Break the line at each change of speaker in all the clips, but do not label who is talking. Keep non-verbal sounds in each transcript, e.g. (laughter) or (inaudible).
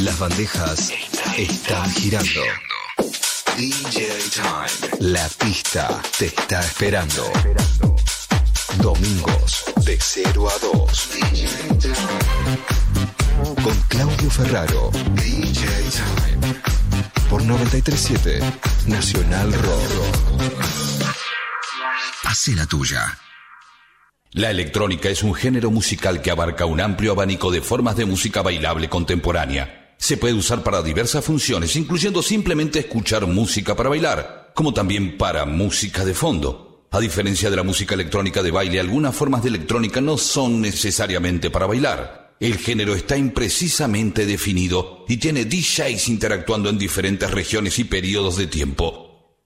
Las bandejas están girando. DJ Time. La pista te está esperando. Domingos de 0 a 2. Con Claudio Ferraro. DJ Time. Por 937 Nacional Rock. Hace la tuya.
La electrónica es un género musical que abarca un amplio abanico de formas de música bailable contemporánea. Se puede usar para diversas funciones, incluyendo simplemente escuchar música para bailar, como también para música de fondo. A diferencia de la música electrónica de baile, algunas formas de electrónica no son necesariamente para bailar. El género está imprecisamente definido y tiene DJs interactuando en diferentes regiones y periodos de tiempo.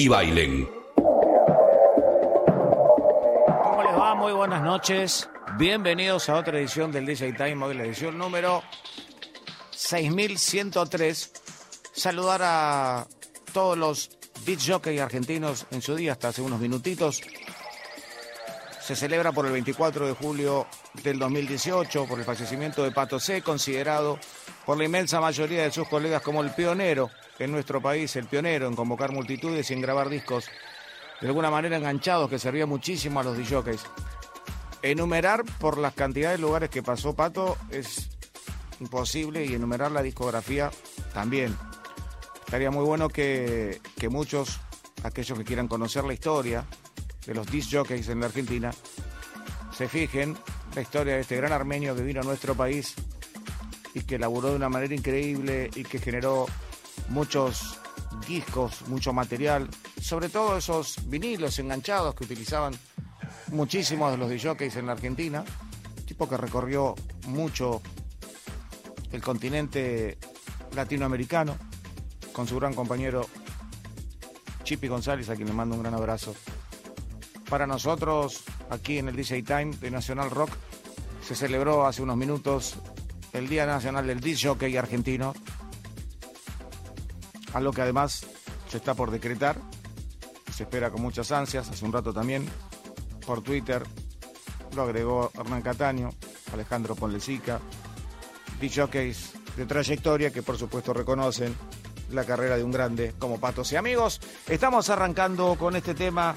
y bailen.
¿Cómo les va? Muy buenas noches. Bienvenidos a otra edición del DJ Time, hoy la edición número 6103. Saludar a todos los beat jockey argentinos en su día, hasta hace unos minutitos. Se celebra por el 24 de julio del 2018, por el fallecimiento de Pato C, considerado por la inmensa mayoría de sus colegas como el pionero en nuestro país, el pionero en convocar multitudes y en grabar discos de alguna manera enganchados que servía muchísimo a los DJs. Enumerar por las cantidades de lugares que pasó Pato es imposible y enumerar la discografía también. Estaría muy bueno que, que muchos, aquellos que quieran conocer la historia de los disc jockeys en la Argentina, se fijen la historia de este gran armenio que vino a nuestro país y que laburó de una manera increíble y que generó muchos discos, mucho material, sobre todo esos vinilos enganchados que utilizaban muchísimos de los DJs en la Argentina, tipo que recorrió mucho el continente latinoamericano con su gran compañero Chipi González, a quien le mando un gran abrazo. Para nosotros, aquí en el DJ Time de Nacional Rock, se celebró hace unos minutos el Día Nacional del DJ argentino, algo que además se está por decretar, se espera con muchas ansias, hace un rato también, por Twitter, lo agregó Hernán Cataño, Alejandro Ponlecica, DJs de trayectoria que por supuesto reconocen la carrera de un grande como Patos. Y amigos, estamos arrancando con este tema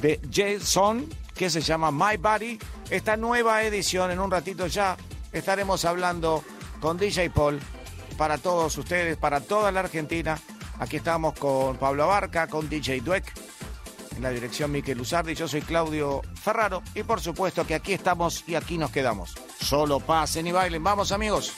de Jason que se llama My Body, esta nueva edición, en un ratito ya estaremos hablando con DJ Paul para todos ustedes, para toda la Argentina. Aquí estamos con Pablo Abarca, con DJ Dweck, en la dirección Miquel Uzardi. Yo soy Claudio Ferraro y por supuesto que aquí estamos y aquí nos quedamos. Solo pasen y bailen. Vamos amigos.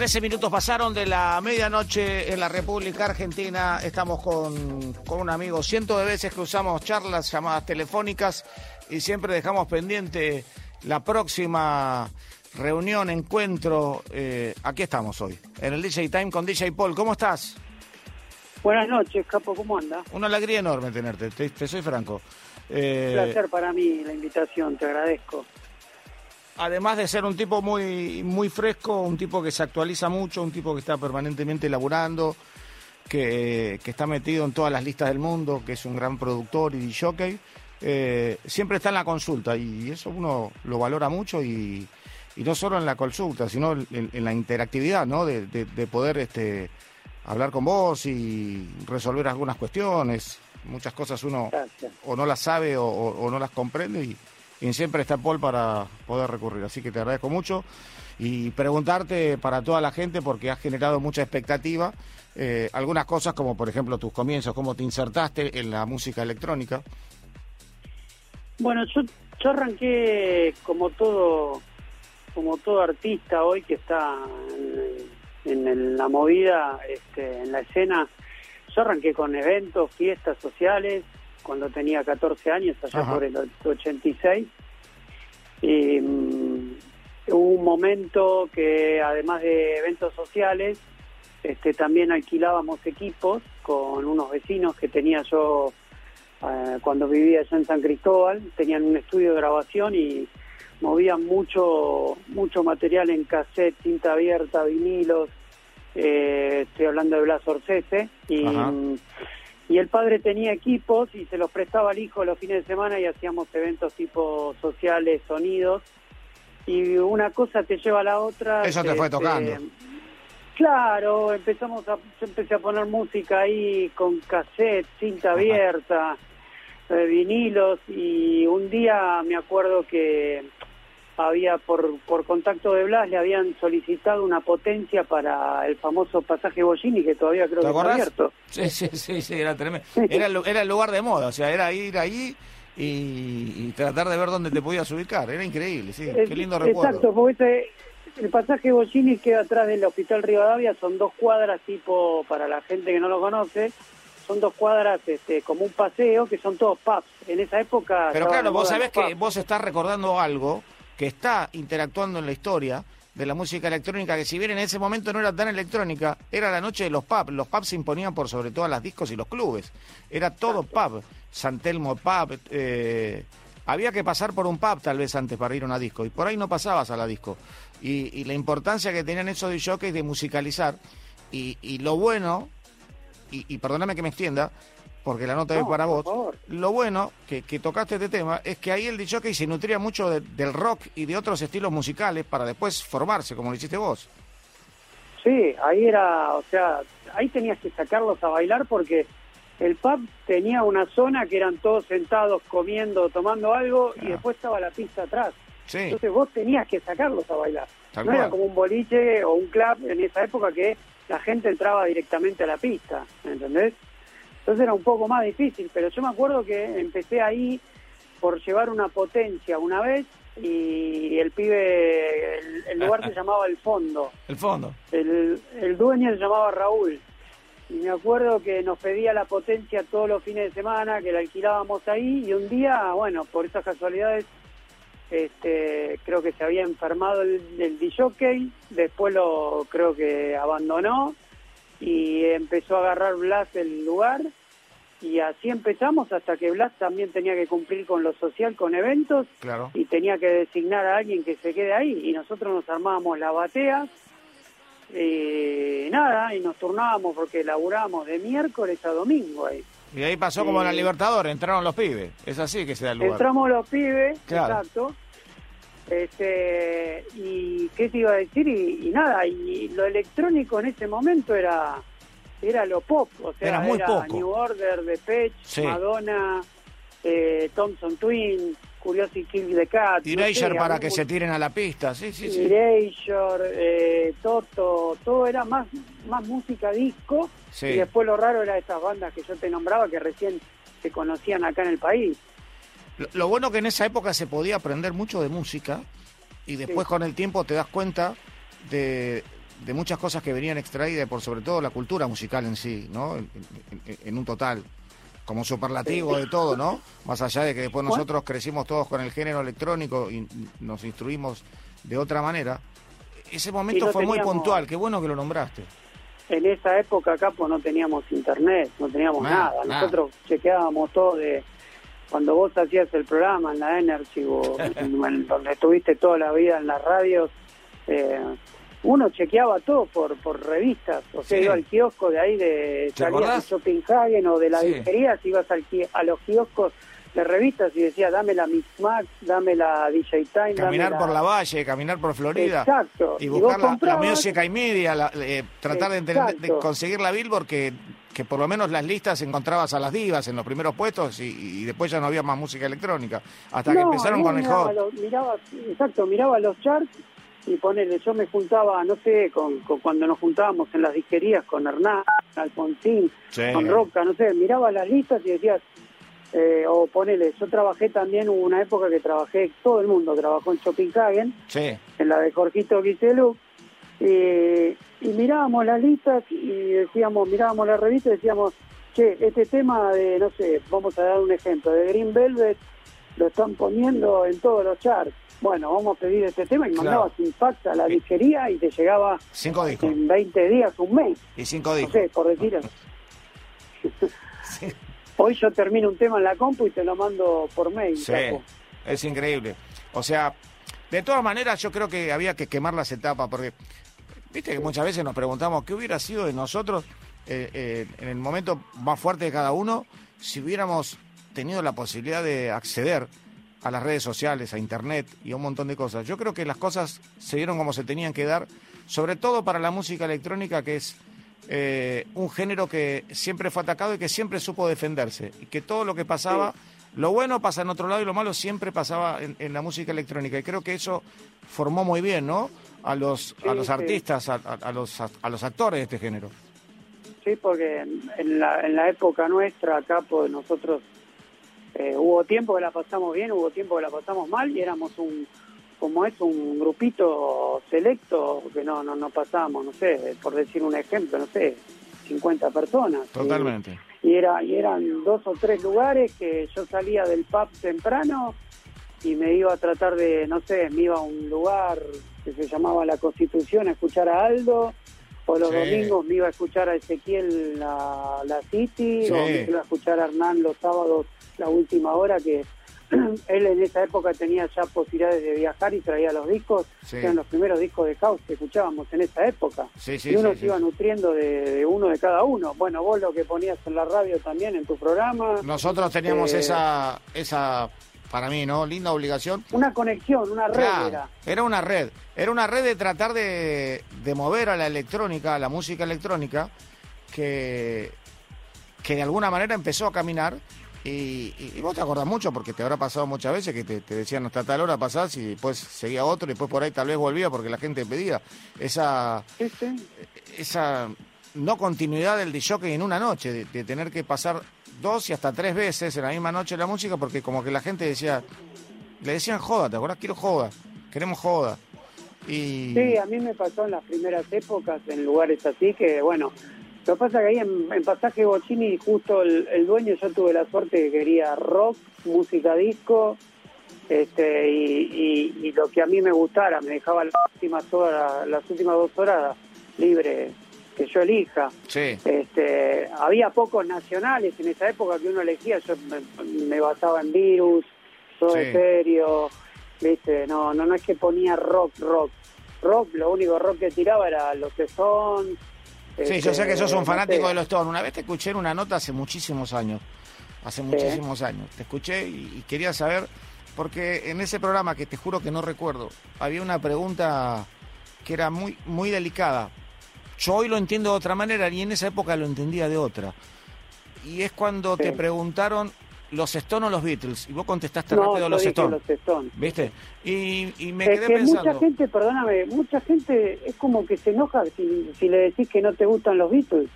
13 minutos pasaron de la medianoche en la República Argentina. Estamos con, con un amigo. Cientos de veces que usamos charlas, llamadas telefónicas y siempre dejamos pendiente la próxima reunión, encuentro. Eh, aquí estamos hoy, en el DJ Time con DJ Paul. ¿Cómo estás?
Buenas noches, Capo, ¿cómo anda?
Una alegría enorme tenerte, te, soy franco.
Eh, Un placer para mí la invitación, te agradezco.
Además de ser un tipo muy, muy fresco, un tipo que se actualiza mucho, un tipo que está permanentemente elaborando, que, que está metido en todas las listas del mundo, que es un gran productor y jockey, eh, siempre está en la consulta y eso uno lo valora mucho y, y no solo en la consulta, sino en, la interactividad, ¿no? De, de, poder este, hablar con vos y resolver algunas cuestiones. Muchas cosas uno o no las sabe o, no las comprende y, siempre está Paul para poder recurrir. Así que te agradezco mucho y preguntarte para toda la gente porque has generado mucha expectativa. Eh, algunas cosas como por ejemplo tus comienzos, cómo te insertaste en la música electrónica.
Bueno, yo, yo arranqué como todo como todo artista hoy que está en, la movida, este, en la escena, yo arranqué con eventos, fiestas sociales, cuando tenía 14 años, allá por el 86. Y, mm, hubo un momento que además de eventos sociales, este, también alquilábamos equipos con unos vecinos que tenía yo eh, cuando vivía allá en San Cristóbal, tenían un estudio de grabación y movían mucho mucho material en cassette, cinta abierta, vinilos, eh, estoy hablando de Blas Orcese, y, y el padre tenía equipos y se los prestaba al hijo los fines de semana y hacíamos eventos tipo sociales, sonidos, y una cosa te lleva a la otra.
Eso te, fue tocando.
claro, empezamos a, empecé a poner música ahí con cassette, cinta abierta, eh, vinilos, y un día me acuerdo que había por, por contacto de Blas le habían solicitado una potencia para el famoso pasaje Bollini que todavía creo que está abierto.
Sí, sí, sí, sí, era tremendo. Era, era el lugar de moda, o sea, era ir ahí y, tratar de ver dónde te podías ubicar. Era increíble, sí, qué lindo recuerdo.
Exacto, porque el pasaje Bollini queda atrás del Hospital Rivadavia, son dos cuadras tipo, para la gente que no lo conoce, son dos cuadras este, como un paseo, que son todos pubs. En esa época...
Pero claro, vos sabés que vos estás recordando algo que está interactuando en la historia de la música electrónica, que si bien en ese momento no era tan electrónica, era la noche de los pubs. Los pubs se imponían por sobre todo las discos y los clubes. Era todo pub. Santelmo pub. Eh, había que pasar por un pub tal vez antes para ir a una disco. Y por ahí no pasabas a la disco. Y, la importancia que tenían esos de jockeys de musicalizar. Y, lo bueno, y, y perdóname que me extienda, porque la nota es para vos. Lo bueno que, que, tocaste este tema es que ahí el DJ se nutría mucho del rock y de otros estilos musicales para después formarse, como lo hiciste vos.
Sí, ahí era, o sea, ahí tenías que sacarlos a bailar porque el pub tenía una zona que eran todos sentados comiendo, tomando algo y después estaba la pista atrás. Entonces vos tenías que sacarlos a bailar. no era como un boliche o un club en esa época que la gente entraba directamente a la pista, ¿entendés? Entonces era un poco más difícil, pero yo me acuerdo que empecé ahí por llevar una potencia una vez y el pibe, el, (laughs) lugar se llamaba El Fondo.
El Fondo.
El, el dueño se llamaba Raúl. Y me acuerdo que nos pedía la potencia todos los fines de semana, que la alquilábamos ahí, y un día, bueno, por esas casualidades, este, creo que se había enfermado el, el DJ, después lo creo que abandonó, y empezó a agarrar Blas el lugar y así empezamos hasta que Blas también tenía que cumplir con lo social, con eventos y tenía que designar a alguien que se quede ahí y nosotros nos armábamos la batea y nada, y nos turnábamos porque laburábamos de miércoles a domingo ahí.
Y ahí pasó como en la Libertadores, entraron los pibes, es así que se da el lugar.
Entramos los pibes, exacto, este, y qué te iba a decir, y, nada, y lo electrónico en ese momento era era lo pop, o sea, era, muy New Order, The Pech, Madonna, eh, Thompson Twin, Curiosity Kill the Cat.
Erasure para que se tiren a la pista, sí, sí, sí.
Erasure, eh, Toto, todo era más, más música disco, y después lo raro era estas bandas que yo te nombraba que recién se conocían acá en el país.
Lo, bueno que en esa época se podía aprender mucho de música y después con el tiempo te das cuenta de, de muchas cosas que venían extraídas por sobre todo la cultura musical en sí, ¿no? En, en- en un total, como superlativo de todo, ¿no? Más allá de que después nosotros crecimos todos con el género electrónico y nos instruimos de otra manera, ese momento
no
fue muy puntual, qué bueno que lo nombraste.
En esa época acá pues no teníamos internet, no teníamos
nada.
Nosotros chequeábamos todo de cuando vos hacías el programa en la Energy o (laughs) en- en donde estuviste toda la vida en las radios, eh, uno chequeaba todo por por revistas, o sea,
Sí.
iba al kiosco de ahí de
¿Te
salías de? Copenhagen o de la
Sí.
disquerías, ibas al a los kioscos de revistas y decías, dame la Mix Max, dame la DJ Time,
Caminar
dame
por la valle, caminar por Florida.
Exacto.
Y buscar la, la
comprabas-
música y media, la- eh, tratar de, entender- de conseguir la Billboard que, que por lo menos las listas encontrabas a las divas en los primeros puestos y, y después ya no había más música electrónica. Hasta que
No,
empezaron
yo
con el
miraba
hot.
los- miraba, exacto, miraba los charts y ponele, yo me juntaba, no sé, con, con- cuando nos juntábamos en las disquerías con Hernán, Alfonsín,
Sí.
con Roca, no sé, miraba las listas y decías, eh, o ponele, yo trabajé también, hubo una época que trabajé, todo el mundo trabajó en Copenhagen,
Sí,
en la de Jorgito Guiselú, y, y mirábamos las listas y decíamos, mirábamos la revista y decíamos, che, este tema de, no sé, vamos a dar un ejemplo, de Green Velvet, lo están poniendo en todos los charts. Bueno, vamos a pedir este tema y
Claro.
mandabas un fax a la disquería y te llegaba
cinco discos.
en 20 días, un mes,
Y cinco
no
discos.
sé, por decir. (laughs)
Sí.
Hoy yo termino un tema en la compu y te lo mando por mail.
Sí, es increíble. O sea, de todas maneras yo creo que había que quemar las etapas porque, viste que muchas veces nos preguntamos qué hubiera sido de nosotros eh, eh, en el momento más fuerte de cada uno si hubiéramos tenido la posibilidad de acceder a las redes sociales, a internet y a un montón de cosas. Yo creo que las cosas se dieron como se tenían que dar, sobre todo para la música electrónica que es eh, un género que siempre fue atacado y que siempre supo defenderse. Y que todo lo que pasaba, lo bueno pasa en otro lado y lo malo siempre pasaba en, en la música electrónica. Y creo que eso formó muy bien, ¿no? A los, a los artistas, a, a- a los, a los actores de este género.
Sí, porque en la, en la época nuestra acá, pues nosotros eh, hubo tiempo que la pasamos bien, hubo tiempo que la pasamos mal y éramos un, como es, un grupito selecto que no, no, no pasábamos, no sé, por decir un ejemplo, no sé, 50 personas.
Totalmente.
Y, y era, y eran dos o tres lugares que yo salía del pub temprano y me iba a tratar de, no sé, me iba a un lugar que se llamaba La Constitución a escuchar a Aldo, o los
Sí.
domingos me iba a escuchar a Ezequiel la, la City,
Sí.
o me iba a escuchar a Hernán los sábados la última hora, que (clears throat) él en esa época tenía ya posibilidades de viajar y traía los discos,
Sí.
que eran los primeros discos de house que escuchábamos en esa época. Y uno se iba nutriendo de, de uno de cada uno. Bueno, vos lo que ponías en la radio también, en tu programa.
Nosotros teníamos
Eh,
esa, esa, para mí, ¿no? Linda obligación
Una conexión, una red
Claro,
era.
era una red. Era una red de tratar de, de mover a la electrónica, a la música electrónica, que, que de alguna manera empezó a caminar. Y, y- y vos te acordás mucho, porque te habrá pasado muchas veces que te, te decían hasta tal hora pasás y después seguía otro y después por ahí tal vez volvía porque la gente pedía. Esa,
sí.
esa no continuidad del DJ en una noche, de, de tener que pasar dos y hasta tres veces en la misma noche la música, porque como que la gente decía, le decían joda, ¿te acordás? Quiero joda, queremos joda. Y
Sí, a mí me pasó en las primeras épocas en lugares así que, bueno, lo que pasa que ahí en, Pasaje Bochini, justo el, dueño, yo tuve la suerte que quería rock, música disco, este y lo que a mí me gustara, me dejaba las últimas horas, las últimas dos horas libre que yo elija.
sí,
Este, había pocos nacionales en esa época que uno elegía, yo me, me basaba en Virus, todo
Sí.
serio, viste, no, no, no es que ponía rock, rock, rock, lo único rock que tiraba era los Stones.
sí, yo sé que sos un fanático
este, no sé.
de los Stones. Una vez te escuché en una nota hace muchísimos años, hace muchísimos años. Te escuché y, y quería saber, porque en ese programa que te juro que no recuerdo, había una pregunta que era muy, muy delicada. Yo hoy lo entiendo de otra manera y en esa época lo entendía de otra. Y es cuando
Sí.
te preguntaron los Stones o los Beatles y vos contestaste
No,
rápido los Stones.
los Stones.
¿Viste? Y, y me
es
quedé
que
pensando.
mucha gente, perdóname, mucha gente es como que se enoja si, si le decís que no te gustan los Beatles.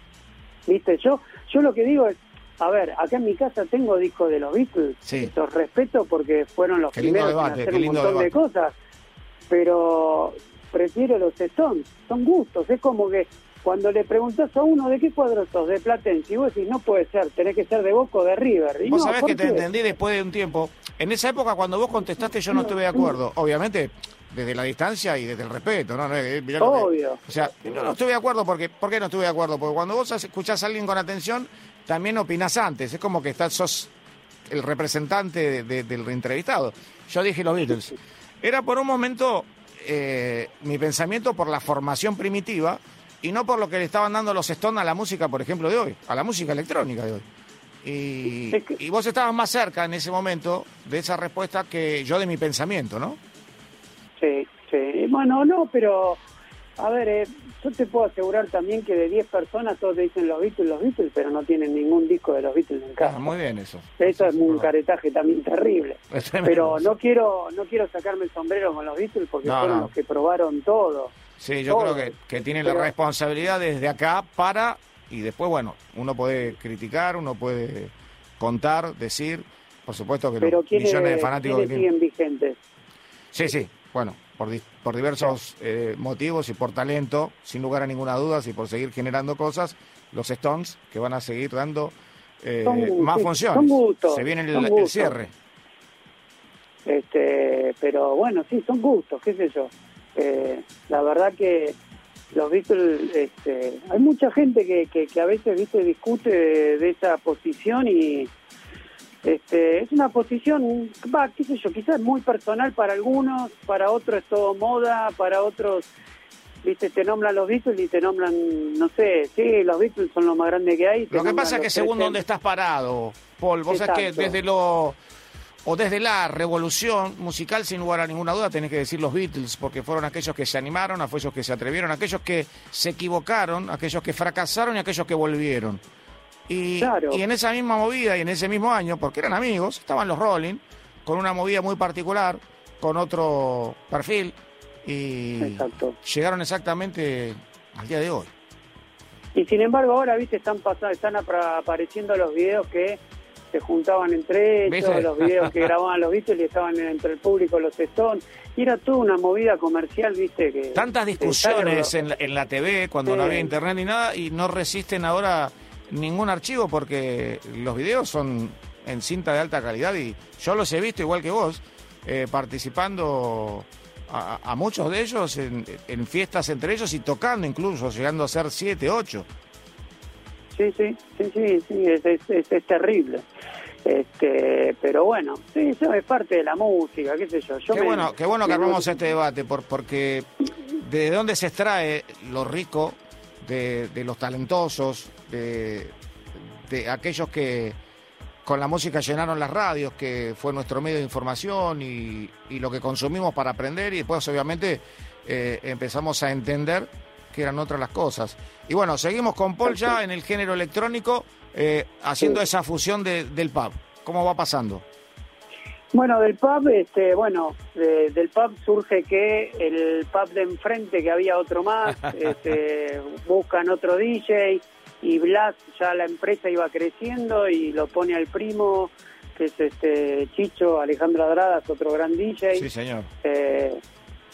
Viste, yo yo lo que digo es, a ver, acá en mi casa tengo discos de los Beatles,
Sí.
los respeto porque fueron los
Qué
primeros en
debate,
hacer
qué
un montón de cosas, pero prefiero los Stones. Son gustos, es como que cuando le preguntas a uno de qué cuadro sos, de Platense, y vos decís, no puede ser, tenés que ser de Boca o de River. Y
Vos
no,
sabés
¿por
que te
qué?
entendí después de un tiempo. En esa época, cuando vos contestaste, yo no estuve de acuerdo. Obviamente, desde la distancia y desde el respeto, ¿no? no eh, mirá lo que-
Obvio.
o sea, no, no estuve de acuerdo porque... ¿Por qué no estuve de acuerdo? Porque cuando vos escuchás a alguien con atención, también opinás antes. Es como que estás, sos el representante de- de- del entrevistado. Yo dije los Beatles. Era por un momento eh, mi pensamiento por la formación primitiva y no por lo que le estaban dando los Stones a la música, por ejemplo, de hoy, a la música electrónica de hoy. Y,
Es que-
y vos estabas más cerca en ese momento de esa respuesta que yo de mi pensamiento, ¿no?
Sí, sí. Bueno, no, pero a ver, eh, yo te puedo asegurar también que de 10 personas todos te dicen los Beatles, los Beatles, pero no tienen ningún disco de los Beatles en casa.
Ah, muy bien eso.
Eso es un caretaje también terrible. (laughs) Pero no quiero no quiero sacarme el sombrero con los Beatles porque
No,
fueron
no.
los que probaron todo.
Sí, yo
todo.
creo que, que tienen la
Pero-
responsabilidad desde acá para, y después, bueno, uno puede criticar, uno puede contar, decir, por supuesto que
Pero
los
¿quiénes,
millones de fanáticos tienen.
siguen vigentes?
Sí, sí, bueno, por, di- por diversos eh, motivos y por talento, sin lugar a ninguna duda, y por seguir generando cosas, los Stones que van a seguir dando eh,
Son-
más funciones.
son gustos,
Se viene el, cierre.
Este, pero bueno, sí, son gustos, qué sé yo. Eh, la verdad que los Beatles, este, hay mucha gente que, que, que a veces viste discute de, de esa posición y este, es una posición, va, qué sé yo, quizás muy personal para algunos, para otros es todo moda, para otros, viste, te nombran los Beatles y te nombran, no sé, sí, los Beatles son lo más grande que hay.
Lo que pasa es que según donde estás parado, Paul, vos sabés que desde lo o desde la revolución musical, sin lugar a ninguna duda, tenés que decir los Beatles, porque fueron aquellos que se animaron, aquellos que se atrevieron, aquellos que se equivocaron, aquellos que fracasaron y aquellos que volvieron. Y,
Claro.
y en esa misma movida y en ese mismo año, porque eran amigos, estaban los Rolling, con una movida muy particular, con otro perfil, y
Exacto.
llegaron exactamente al día de hoy.
Y sin embargo ahora, viste, están pasando, están apareciendo los videos que se juntaban entre ellos,
¿Viste?
los videos que grababan los Beatles y estaban entre el público los Stones. Y era toda una movida comercial, viste, que...
Tantas discusiones en la, en la TV cuando
Sí.
no había internet ni nada y no resisten ahora ningún archivo porque los videos son en cinta de alta calidad y yo los he visto igual que vos eh, participando a, a muchos de ellos en, en fiestas entre ellos y tocando incluso llegando a ser siete ocho
Sí, sí, sí, sí, sí, es, es, es- es terrible. Este, pero bueno, sí, eso es parte de la música, qué sé yo. yo
qué
me-
bueno qué bueno que
me-
armamos este debate por, porque de dónde se extrae lo rico de, de los talentosos de, de aquellos que con la música llenaron las radios, que fue nuestro medio de información y, y lo que consumimos para aprender y después obviamente eh, empezamos a entender que eran otras las cosas. Y bueno, seguimos con Paul ya en el género electrónico, eh, haciendo esa fusión de- del pub. ¿Cómo va pasando?
Bueno, del pub, este, bueno, de- del pub surge que el pub de enfrente, que había otro más, (laughs) este, buscan otro DJ y Blas, ya la empresa iba creciendo y lo pone al primo, que es este Chicho, Alejandro Adradas, otro gran DJ.
Sí, señor.
Eh,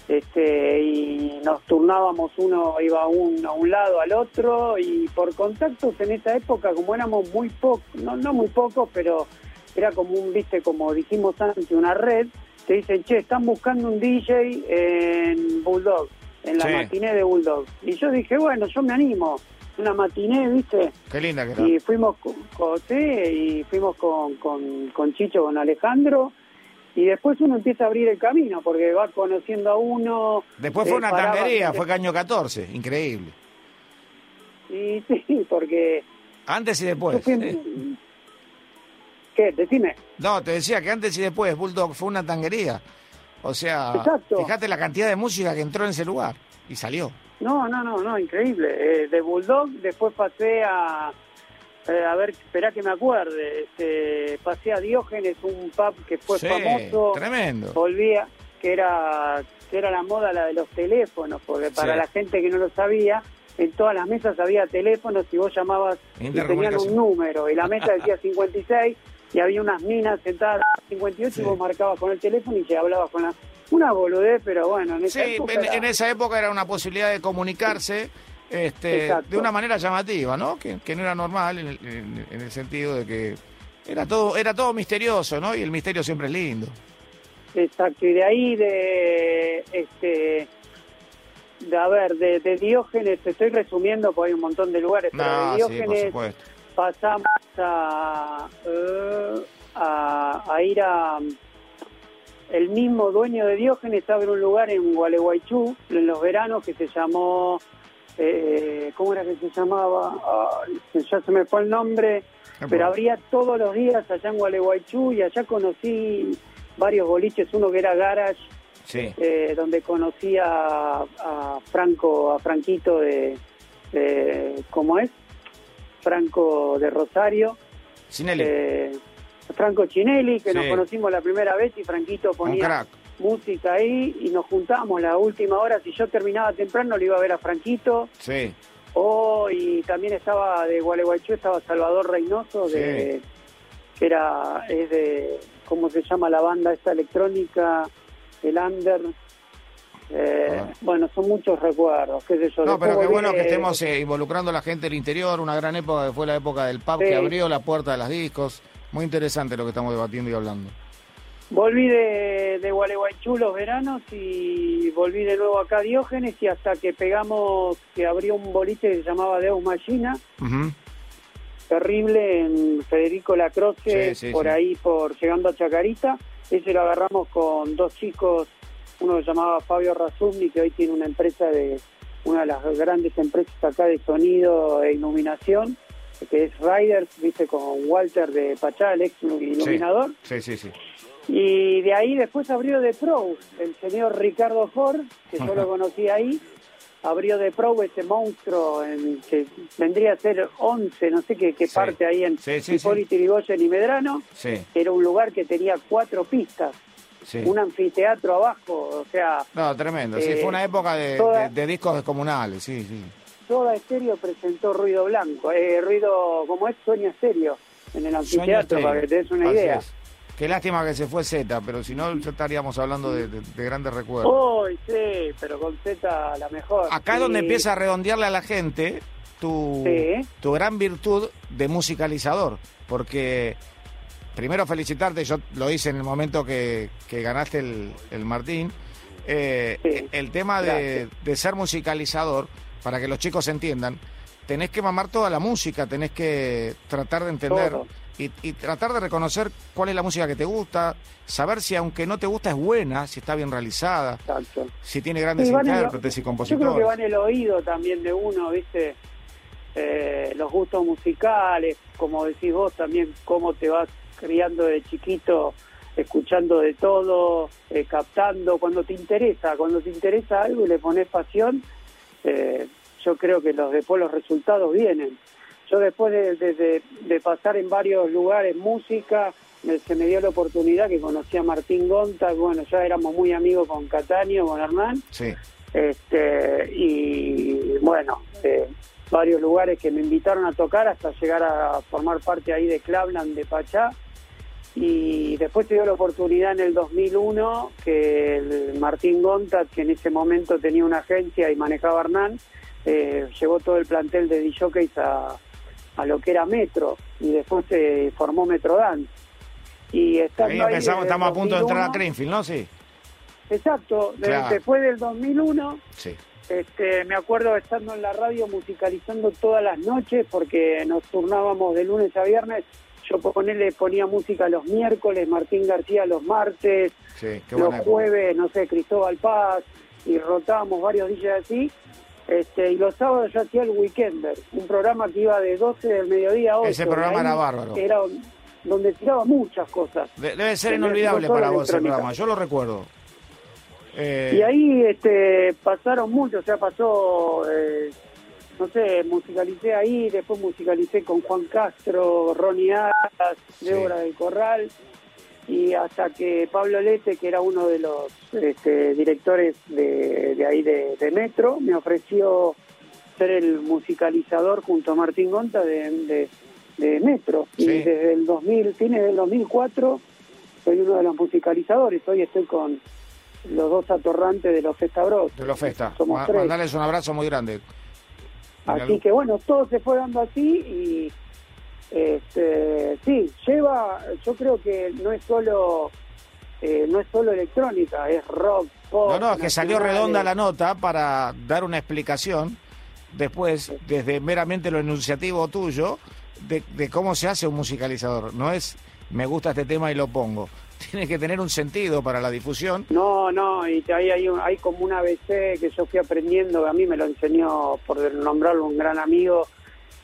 este y nos turnábamos uno iba a un, a un lado al otro y por contactos en esa época como éramos muy pocos no no muy pocos pero era como un viste como dijimos antes una red te dicen che están buscando un DJ en Bulldog en la
Sí.
matiné de Bulldog y yo dije bueno yo me animo una matiné viste
Qué linda que era.
y fuimos con, con- sí, y fuimos con, con, con Chicho, con Alejandro, y después uno empieza a abrir el camino, porque va conociendo a uno.
Después fue
eh,
una
paraba-
tanguería, fue Caño 14, increíble.
Y (laughs) sí, porque...
Antes y después. eh.
¿Qué? Decime.
No, te decía que antes y después Bulldog fue una tanguería. O sea,
Exacto.
fíjate la cantidad de música que entró en ese lugar y salió.
No, no, no, no, increíble. Eh, de Bulldog después pasé a... eh, a ver, espera que me acuerde. Este, pasé a Diógenes, un pub que fue
Sí,
famoso.
tremendo.
volvía, que era, que era la moda la de los teléfonos, porque para
Sí.
la gente que no lo sabía, en todas las mesas había teléfonos y vos llamabas y tenían un número, y la mesa decía 56 y había unas minas sentadas 58
Sí.
y vos marcabas con el teléfono y se hablabas con la Una boludez, pero bueno, en esa
Sí,
época
en,
era-
en esa época era una posibilidad de comunicarse este,
Exacto.
de una manera llamativa, ¿no? Que, que no era normal en el, en- en el sentido de que era todo, era todo misterioso, ¿no? Y el misterio siempre es lindo.
Exacto, y de ahí de este de a ver, de, de Diógenes, te estoy resumiendo porque hay un montón de lugares, pero de
sí, por
Diógenes
supuesto.
pasamos a, eh, a, a ir a el mismo dueño de Diógenes abre un lugar en Gualeguaychú en los veranos que se llamó eh, ¿cómo era que se llamaba? Ya se me fue el nombre pero abría todos los días allá en Gualeguaychú y allá conocí varios boliches, uno que era Garage,
Sí,
eh, donde conocí a, a Franco, a Franquito de, de- ¿cómo es? Franco de Rosario,
Sinelli,
eh, Franco Chinelli, que nos conocimos la primera vez y Franquito ponía música ahí y nos juntábamos la última hora, si yo terminaba temprano lo iba a ver a Franquito,
Sí,
Oh, y también estaba de Gualeguaychú, estaba Salvador Reynoso, de, que era, es de, ¿cómo se llama la banda esta electrónica? El Under. Eh,
Ah.
Bueno, son muchos recuerdos, qué sé yo.
No, pero qué bueno que estemos eh, involucrando a la gente del interior, una gran época que fue la época del pub
Sí.
que abrió la puerta de las discos. Muy interesante lo que estamos debatiendo y hablando.
Volví de, de Gualeguaychú los veranos y volví de nuevo acá a Diógenes y hasta que pegamos, que abrió un boliche que se llamaba Deus Machina, terrible en Federico Lacroce,
Sí, sí,
por ahí, por llegando a Chacarita. Ese lo agarramos con dos chicos, uno se llamaba Fabio Razumni, que hoy tiene una empresa de, una de las grandes empresas acá de sonido e iluminación, que es Riders, viste, con Walter de Pachá, el ex iluminador.
Sí, sí, sí.
Y de ahí después abrió The Pro, el señor Ricardo Ford, que yo lo conocí ahí, abrió The Pro, ese monstruo en, que vendría a ser 11, no sé qué, qué
Sí.
parte ahí en
Sí, sí,
Hipólito Yrigoyen y Medrano.
Sí,
Era un lugar que tenía cuatro pistas,
sí.
un anfiteatro abajo, o sea,
No, tremendo. Sí,
Eh,
fue una época de,
toda-
de- de discos descomunales, sí, sí.
toda estéreo presentó ruido blanco, eh, ruido como es Sueño Estéreo en el anfiteatro, para que te des una
Así
idea.
es. Qué lástima que se fue Z, pero si no ya estaríamos hablando de, de- de grandes recuerdos.
Hoy sí, pero con Z la mejor.
Acá es donde empieza a redondearle a la gente tu,
Sí.
tu gran virtud de musicalizador, porque primero felicitarte, yo lo hice en el momento que, que ganaste el, el Martín, eh,
Sí.
el tema de, de ser musicalizador, para que los chicos entiendan, tenés que mamar toda la música, tenés que tratar de entender y, y tratar de reconocer cuál es la música que te gusta, saber si aunque no te gusta es buena, si está bien realizada,
Exacto.
si tiene grandes
Sí,
intérpretes y
Yo
compositores.
creo que va en el oído también de uno, ¿viste? Eh, los gustos musicales, como decís vos también, cómo te vas criando de chiquito, escuchando de todo, eh, captando, cuando te interesa, cuando te interesa algo y le pones pasión, eh, yo creo que los después los resultados vienen. Yo después de, de- de- de pasar en varios lugares música, me- se me dio la oportunidad que conocí a Martín Gonta, bueno, ya éramos muy amigos con Cataño, con Hernán,
Sí.
este y bueno eh, varios lugares que me invitaron a tocar hasta llegar a formar parte ahí de Clavland de Pachá y después se dio la oportunidad en el 2001 que el Martín Gonta que en ese momento tenía una agencia y manejaba Hernán eh, llevó todo el plantel de DJs a, a lo que era Metro y después se formó Metro Dance y estando
Ahí
ahí desde el
estamos a punto de entrar a
2001,
Greenfield, ¿no? Sí.
exacto
Claro.
después del 2001
Sí.
este, me acuerdo estando en la radio musicalizando todas las noches porque nos turnábamos de lunes a viernes. Yo ponele, ponía música los miércoles, Martín García los martes,
Sí,
los jueves, no sé, Cristóbal Paz, y rotábamos varios DJs así. Este, y los sábados yo hacía el Weekender, un programa que iba de 12 del mediodía a 8.
Ese programa era bárbaro.
Era donde tiraba muchas cosas.
De- debe ser inolvidable para vos ese
electrónica.
programa, yo lo recuerdo. Eh,
Y ahí este, pasaron muchos, o sea, pasó, eh, no sé, musicalicé ahí, después musicalicé con Juan Castro, Ronnie Aras,
Sí.
Débora del Corral, y hasta que Pablo Lete, que era uno de los este, directores de, de ahí de, de Metro, me ofreció ser el musicalizador junto a Martín Gonta de, de- Metro.
Sí.
Y desde el 2000, fines del 2004, soy uno de los musicalizadores. Hoy estoy con los dos atorrantes de los Festa Bros.
De los Festa.
Somos
Ma-
tres.
Un abrazo muy grande.
Así que bueno, todo se fue dando así y este, sí, lleva, yo creo que no es solo eh, no es solo electrónica, es rock, pop.
No, no, es que salió redonda la nota para dar una explicación después, desde meramente lo enunciativo tuyo, de, de cómo se hace un musicalizador. No es me gusta este tema y lo pongo. Tiene que tener un sentido para la difusión.
No, no, y ahí hay, un- hay como un ABC que yo fui aprendiendo, a mí me lo enseñó, por nombrarlo, un gran amigo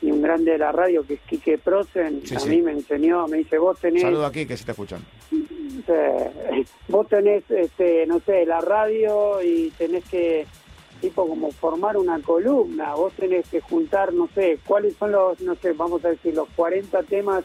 y un grande de la radio, que es Quique Prosen,
Sí,
a
sí.
mí me enseñó, me dice, vos tenés...
Saludo aquí que se está escuchando. (laughs)
eh, vos tenés, este, no sé, la radio y tenés que, tipo, como formar una columna, vos tenés que juntar, no sé, cuáles son los, no sé, vamos a decir, los 40 temas,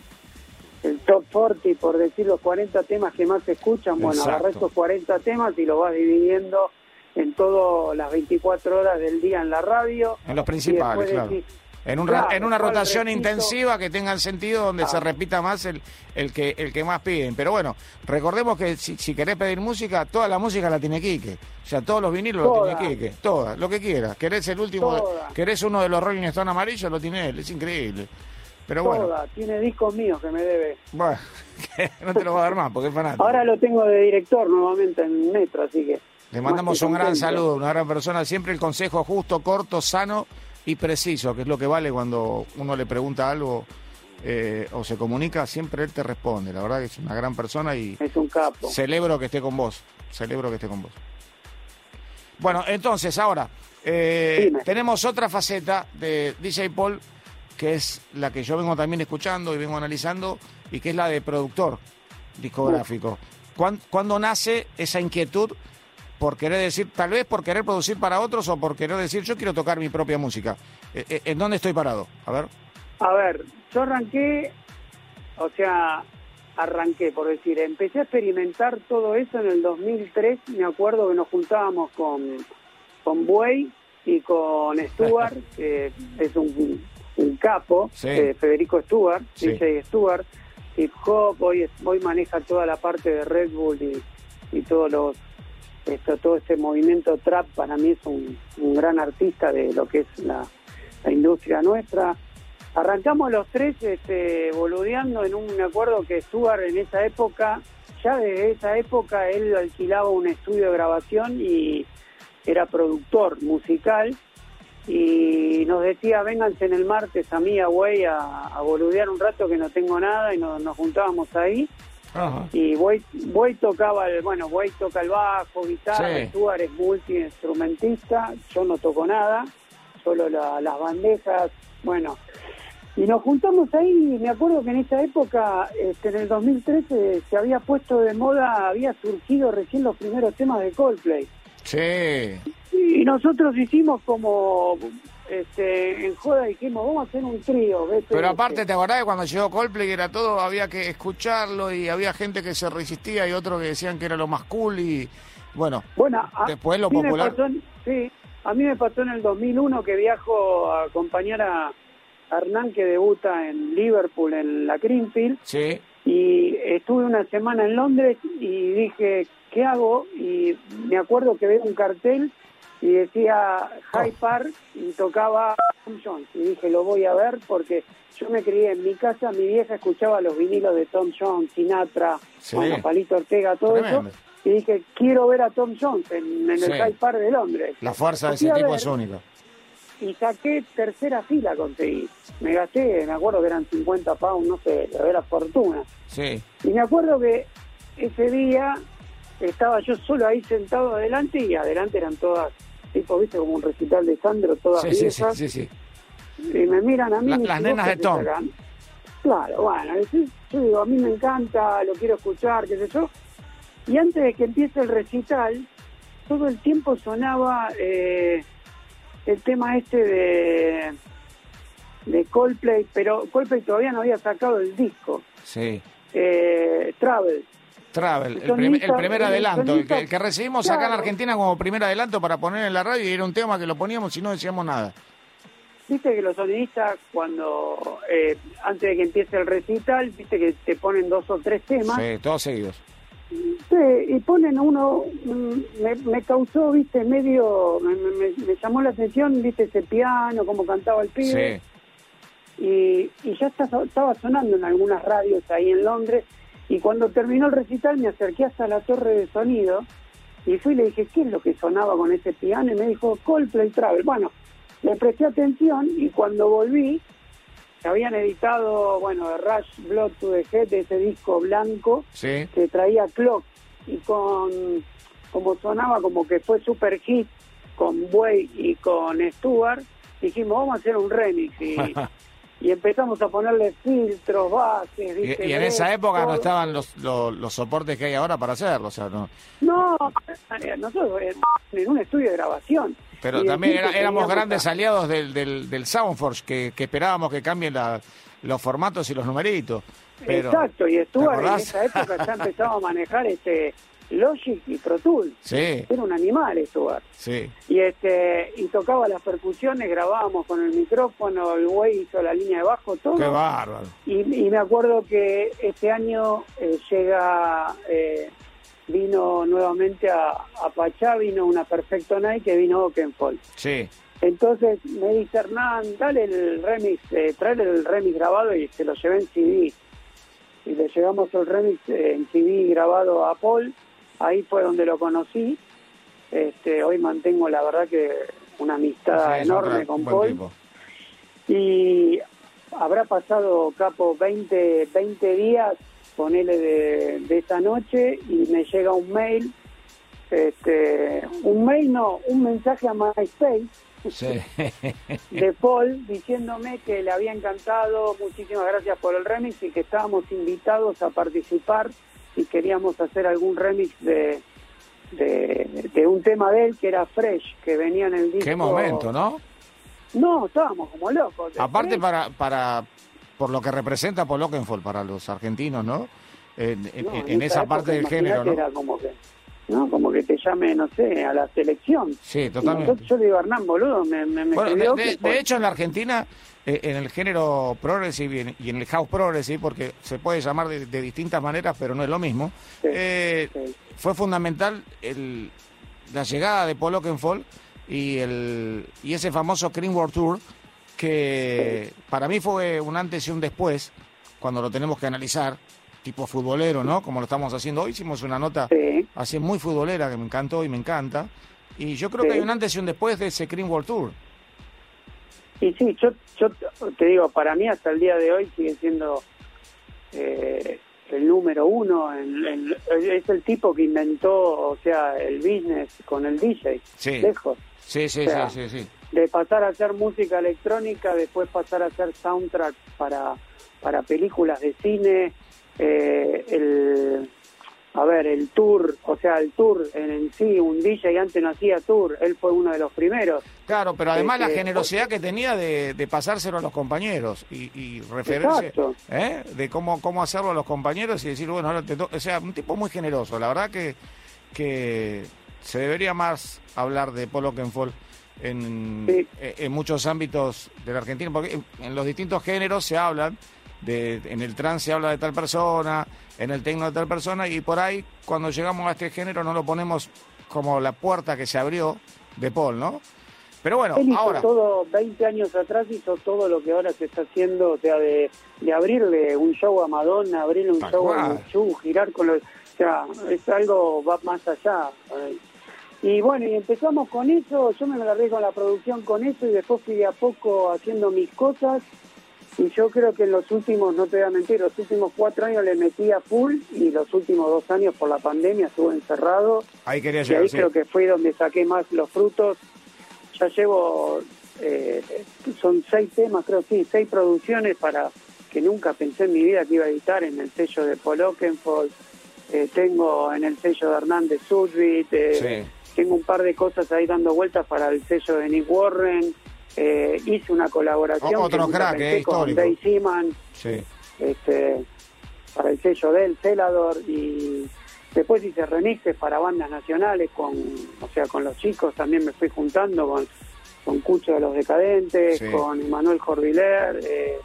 el top 40, por decir los 40 temas que más se escuchan, bueno,
Exacto.
esos 40 temas y los vas dividiendo en todas las 24 horas del día en la radio.
En los principales, claro.
decís,
En, un
claro,
en una
¿cuál
rotación
repito?
intensiva que tenga el sentido donde se repita más el, el que el que más piden. Pero bueno, recordemos que si, si querés pedir música, toda la música la tiene Quique. O sea, todos los vinilos
Toda.
lo tiene Quique. Toda, lo que quieras. Querés el último,
Toda.
querés uno de los Rolling Stone amarillos, lo tiene él. Es increíble. Pero bueno,
Toda, tiene discos míos que me debe.
bueno (laughs) no te lo va a dar más porque es fanático.
Ahora lo tengo de director nuevamente en Metro, así que...
Le mandamos un gran saludo, una gran persona. Siempre el consejo justo, corto, sano y preciso, que es lo que vale cuando uno le pregunta algo eh, o se comunica, siempre él te responde. La verdad que es una gran persona y
Es un capo.
celebro que esté con vos. Celebro que esté con vos. Bueno, entonces ahora eh, tenemos otra faceta de DJ Paul, que es la que yo vengo también escuchando y vengo analizando, y que es la de productor discográfico. ¿Cuán- ¿Cuándo nace esa inquietud por querer decir, tal vez por querer producir para otros o por querer decir, yo quiero tocar mi propia música? Eh, eh, ¿En dónde estoy parado? A ver.
A ver, yo arranqué, o sea, arranqué, por decir, empecé a experimentar todo eso en el 2003. Me acuerdo que nos juntábamos con, con Buey y con Stuart, (laughs) que es un, un capo,
Sí.
eh, Federico Stuart,
Sí.
DJ Stuart, hip hop, hoy, hoy maneja toda la parte de Red Bull y, y todos los esto, todo este movimiento trap para mí es un, un gran artista de lo que es la, la industria nuestra. Arrancamos los tres este, boludeando en un, acuerdo que Stuart en esa época, ya desde esa época él alquilaba un estudio de grabación y era productor musical y nos decía, vénganse en el martes a mí, a Güey, a, a boludear un rato que no tengo nada y nos, nos juntábamos ahí
Ajá.
y Buey tocaba el, bueno, Buey toca el bajo, guitarra,
Sí.
Stuart es multi-instrumentista, yo no toco nada, solo la- las bandejas, bueno. Y nos juntamos ahí, y me acuerdo que en esa época, este, en el 2013, se había puesto de moda, había surgido recién los primeros temas de Coldplay.
Sí.
Y nosotros hicimos como, este, en joda dijimos, vamos a hacer un trío. ¿ves?
Pero
Este,
aparte, ¿te acordás que cuando llegó Coldplay era todo, había que escucharlo y había gente que se resistía y otros que decían que era lo más cool y bueno,
Bueno,
Después lo popular.
en- sí, a mí me pasó en el 2001 que viajo a acompañar a Hernán que debuta en Liverpool en la Greenfield
sí,
y estuve una semana en Londres y dije, ¿qué hago? Y me acuerdo que veo un cartel y decía High Park y tocaba Tom Jones y dije, lo voy a ver porque yo me crié en mi casa, mi vieja escuchaba los vinilos de Tom Jones, Sinatra,
Sí.
bueno, Palito Ortega, todo
Tremendo.
eso. Y dije, quiero ver a Tom Jones en, en
Sí.
el High Park de Londres.
la fuerza de ese tipo
ver
es única.
Y saqué tercera fila, conseguí. Me gasté, me acuerdo que eran 50 pounds, no sé, era fortuna.
Sí,
Y me acuerdo que ese día estaba yo solo ahí sentado adelante y adelante eran todas, tipo, viste, como un recital de Sandro, todas
sí, sí, sí,
viejas.
sí, sí.
Y me miran a mí.
La-
y me
las nenas
"¿Vos
de Tom".
haces acá?". Claro, bueno, yo, yo digo, a mí me encanta, lo quiero escuchar, qué sé yo. Y antes de que empiece el recital, todo el tiempo sonaba eh, el tema este de de Coldplay, pero Coldplay todavía no había sacado el disco.
sí.
Eh, Travel.
Travel, el, prim- el primer
el
adelanto, el que, el que recibimos acá en. Argentina como primer adelanto para poner en la radio y era un tema que lo poníamos y no decíamos nada.
Viste que los sonidistas cuando eh, antes de que empiece el recital, viste que te ponen dos o tres temas
Sí, todos seguidos.
Sí, y ponen uno, mm, me, me causó, viste, medio, me, me- me llamó la atención, viste, ese piano, cómo cantaba el pibe.
Sí.
y, y ya está- estaba sonando en algunas radios ahí en Londres y cuando terminó el recital me acerqué hasta la torre de sonido y fui y le dije qué es lo que sonaba con ese piano y me dijo Coldplay Travel. Bueno le presté atención y cuando volví se habían editado bueno Rush Blood to the Head ese disco blanco
Sí.
que traía Clock. Y con como sonaba como que fue super hit con Way y con Stewart dijimos vamos a hacer un remix. Y, (laughs) y empezamos a ponerle filtros bases
Y, y en esa época no estaban los, los, los soportes que hay ahora para hacerlo, o sea, no.
no eh, nosotros eh, en un estudio de grabación
Pero también era- éramos grandes aliados del, del, del Soundforce, que, que esperábamos que cambien la- los formatos y los numeritos. Pero,
exacto y Stuart en esa época ya empezaba a manejar este Logic y Pro Tools.
Sí,
era un animal Stuart
sí.
y este y tocaba las percusiones grabábamos con el micrófono el güey hizo la línea de bajo todo.
Qué bárbaro.
y, y me acuerdo que este año eh, llega eh, vino nuevamente a, a Pachá vino una Perfecto Night que vino Oakenfold
Sí.
entonces me dice Hernán dale el remix eh, tráele el remix grabado y se lo llevé en CD y le llevamos el remix eh, en CD grabado a Paul ahí fue donde lo conocí este hoy mantengo la verdad que una amistad
Sí,
enorme con Paul
tipo.
y habrá pasado, Capo, 20, 20 días, ponele de, de esa noche, y me llega un mail, este, un mail no, un mensaje a MySpace
Sí. (laughs)
de Paul diciéndome que le había encantado, muchísimas gracias por el remix y que estábamos invitados a participar y queríamos hacer algún remix de, de, de un tema de él que era Fresh, que venía en el disco.
Qué momento, ¿no?
No, estábamos como locos.
Aparte
Fresh,
para, para por lo que representa Paul Oakenfold para los argentinos, ¿no? En, en-
No,
en esa parte del género, ¿no?
Era como que, ¿no? Como que te llame, no sé, a la selección.
Sí, totalmente.
entonces yo le digo, Hernán, boludo, me, me, me
Bueno, de, de-
que-
de hecho, en la Argentina, en el género progressive y en, el house progressive, porque se puede llamar de, de distintas maneras, pero no es lo mismo,
Sí,
eh,
sí.
fue fundamental el, la llegada de Paul Oakenfold y, el, y ese famoso Cream World Tour, que para mí fue un antes y un después, cuando lo tenemos que analizar, tipo futbolero, ¿no? Como lo estamos haciendo hoy, hicimos una nota
Sí.
así muy futbolera que me encantó y me encanta. Y yo creo que hay un antes y un después de ese Cream World Tour.
Y sí, yo, yo te digo, para mí hasta el día de hoy sigue siendo eh, el número uno. en- en- es el tipo que inventó, o sea, el business con el DJ.
Sí.
Lejos.
Sí, sí,
O sea,
sí, sí, sí.
de pasar a hacer música electrónica, después pasar a hacer soundtrack para, para películas de cine, eh, el, a ver, el tour, o sea, el tour en, en sí, un DJ antes no hacía tour, él fue uno de los primeros.
Claro, pero además la
que-
generosidad que tenía de, de pasárselo a los compañeros y, y referirse. ¿eh? de cómo, cómo hacerlo a los compañeros y decir, bueno, ahora te to-". O sea, un tipo muy generoso. La verdad que, que se debería más hablar de Paul Oakenfold en,
Sí.
eh, en muchos ámbitos de la Argentina, porque en- en los distintos géneros se hablan, de, en el trance se habla de tal persona, en el tecno de tal persona, y por ahí cuando llegamos a este género no lo ponemos como la puerta que se abrió de Paul, ¿no? Pero bueno,
Él hizo
ahora...
todo, 20 años atrás hizo todo lo que ahora se está haciendo, o sea, de, de abrirle un show a Madonna, abrirle un
Tal
show
cual.
a Chu, girar con los... O sea, es algo, va más allá. Y bueno, y empezamos con eso, yo me agarré con la producción con eso y después fui de a poco haciendo mis cosas. Y yo creo que en los últimos, no te voy a mentir, los últimos cuatro años le metí a full y los últimos dos años por la pandemia estuve encerrado.
Ahí quería
Y
llegar,
ahí
sí.
creo que fue donde saqué más los frutos. Ya llevo, eh, son seis temas, creo sí, seis producciones para que nunca pensé en mi vida que iba a editar en el sello de Paul Oakenfold. Eh, tengo en el sello de Hernández Sudbit. eh, Tengo un par de cosas ahí dando vueltas para el sello de Nick Warren. Eh, hice una colaboración
O- otro crack, eh,
con. Dave Seaman
Sí.
este, para el sello de él, Celador, y después hice remixes para bandas nacionales, con o sea, con los chicos también me fui juntando con, con Cucho de los Decadentes,
Sí.
con Manuel Jordiler, eh,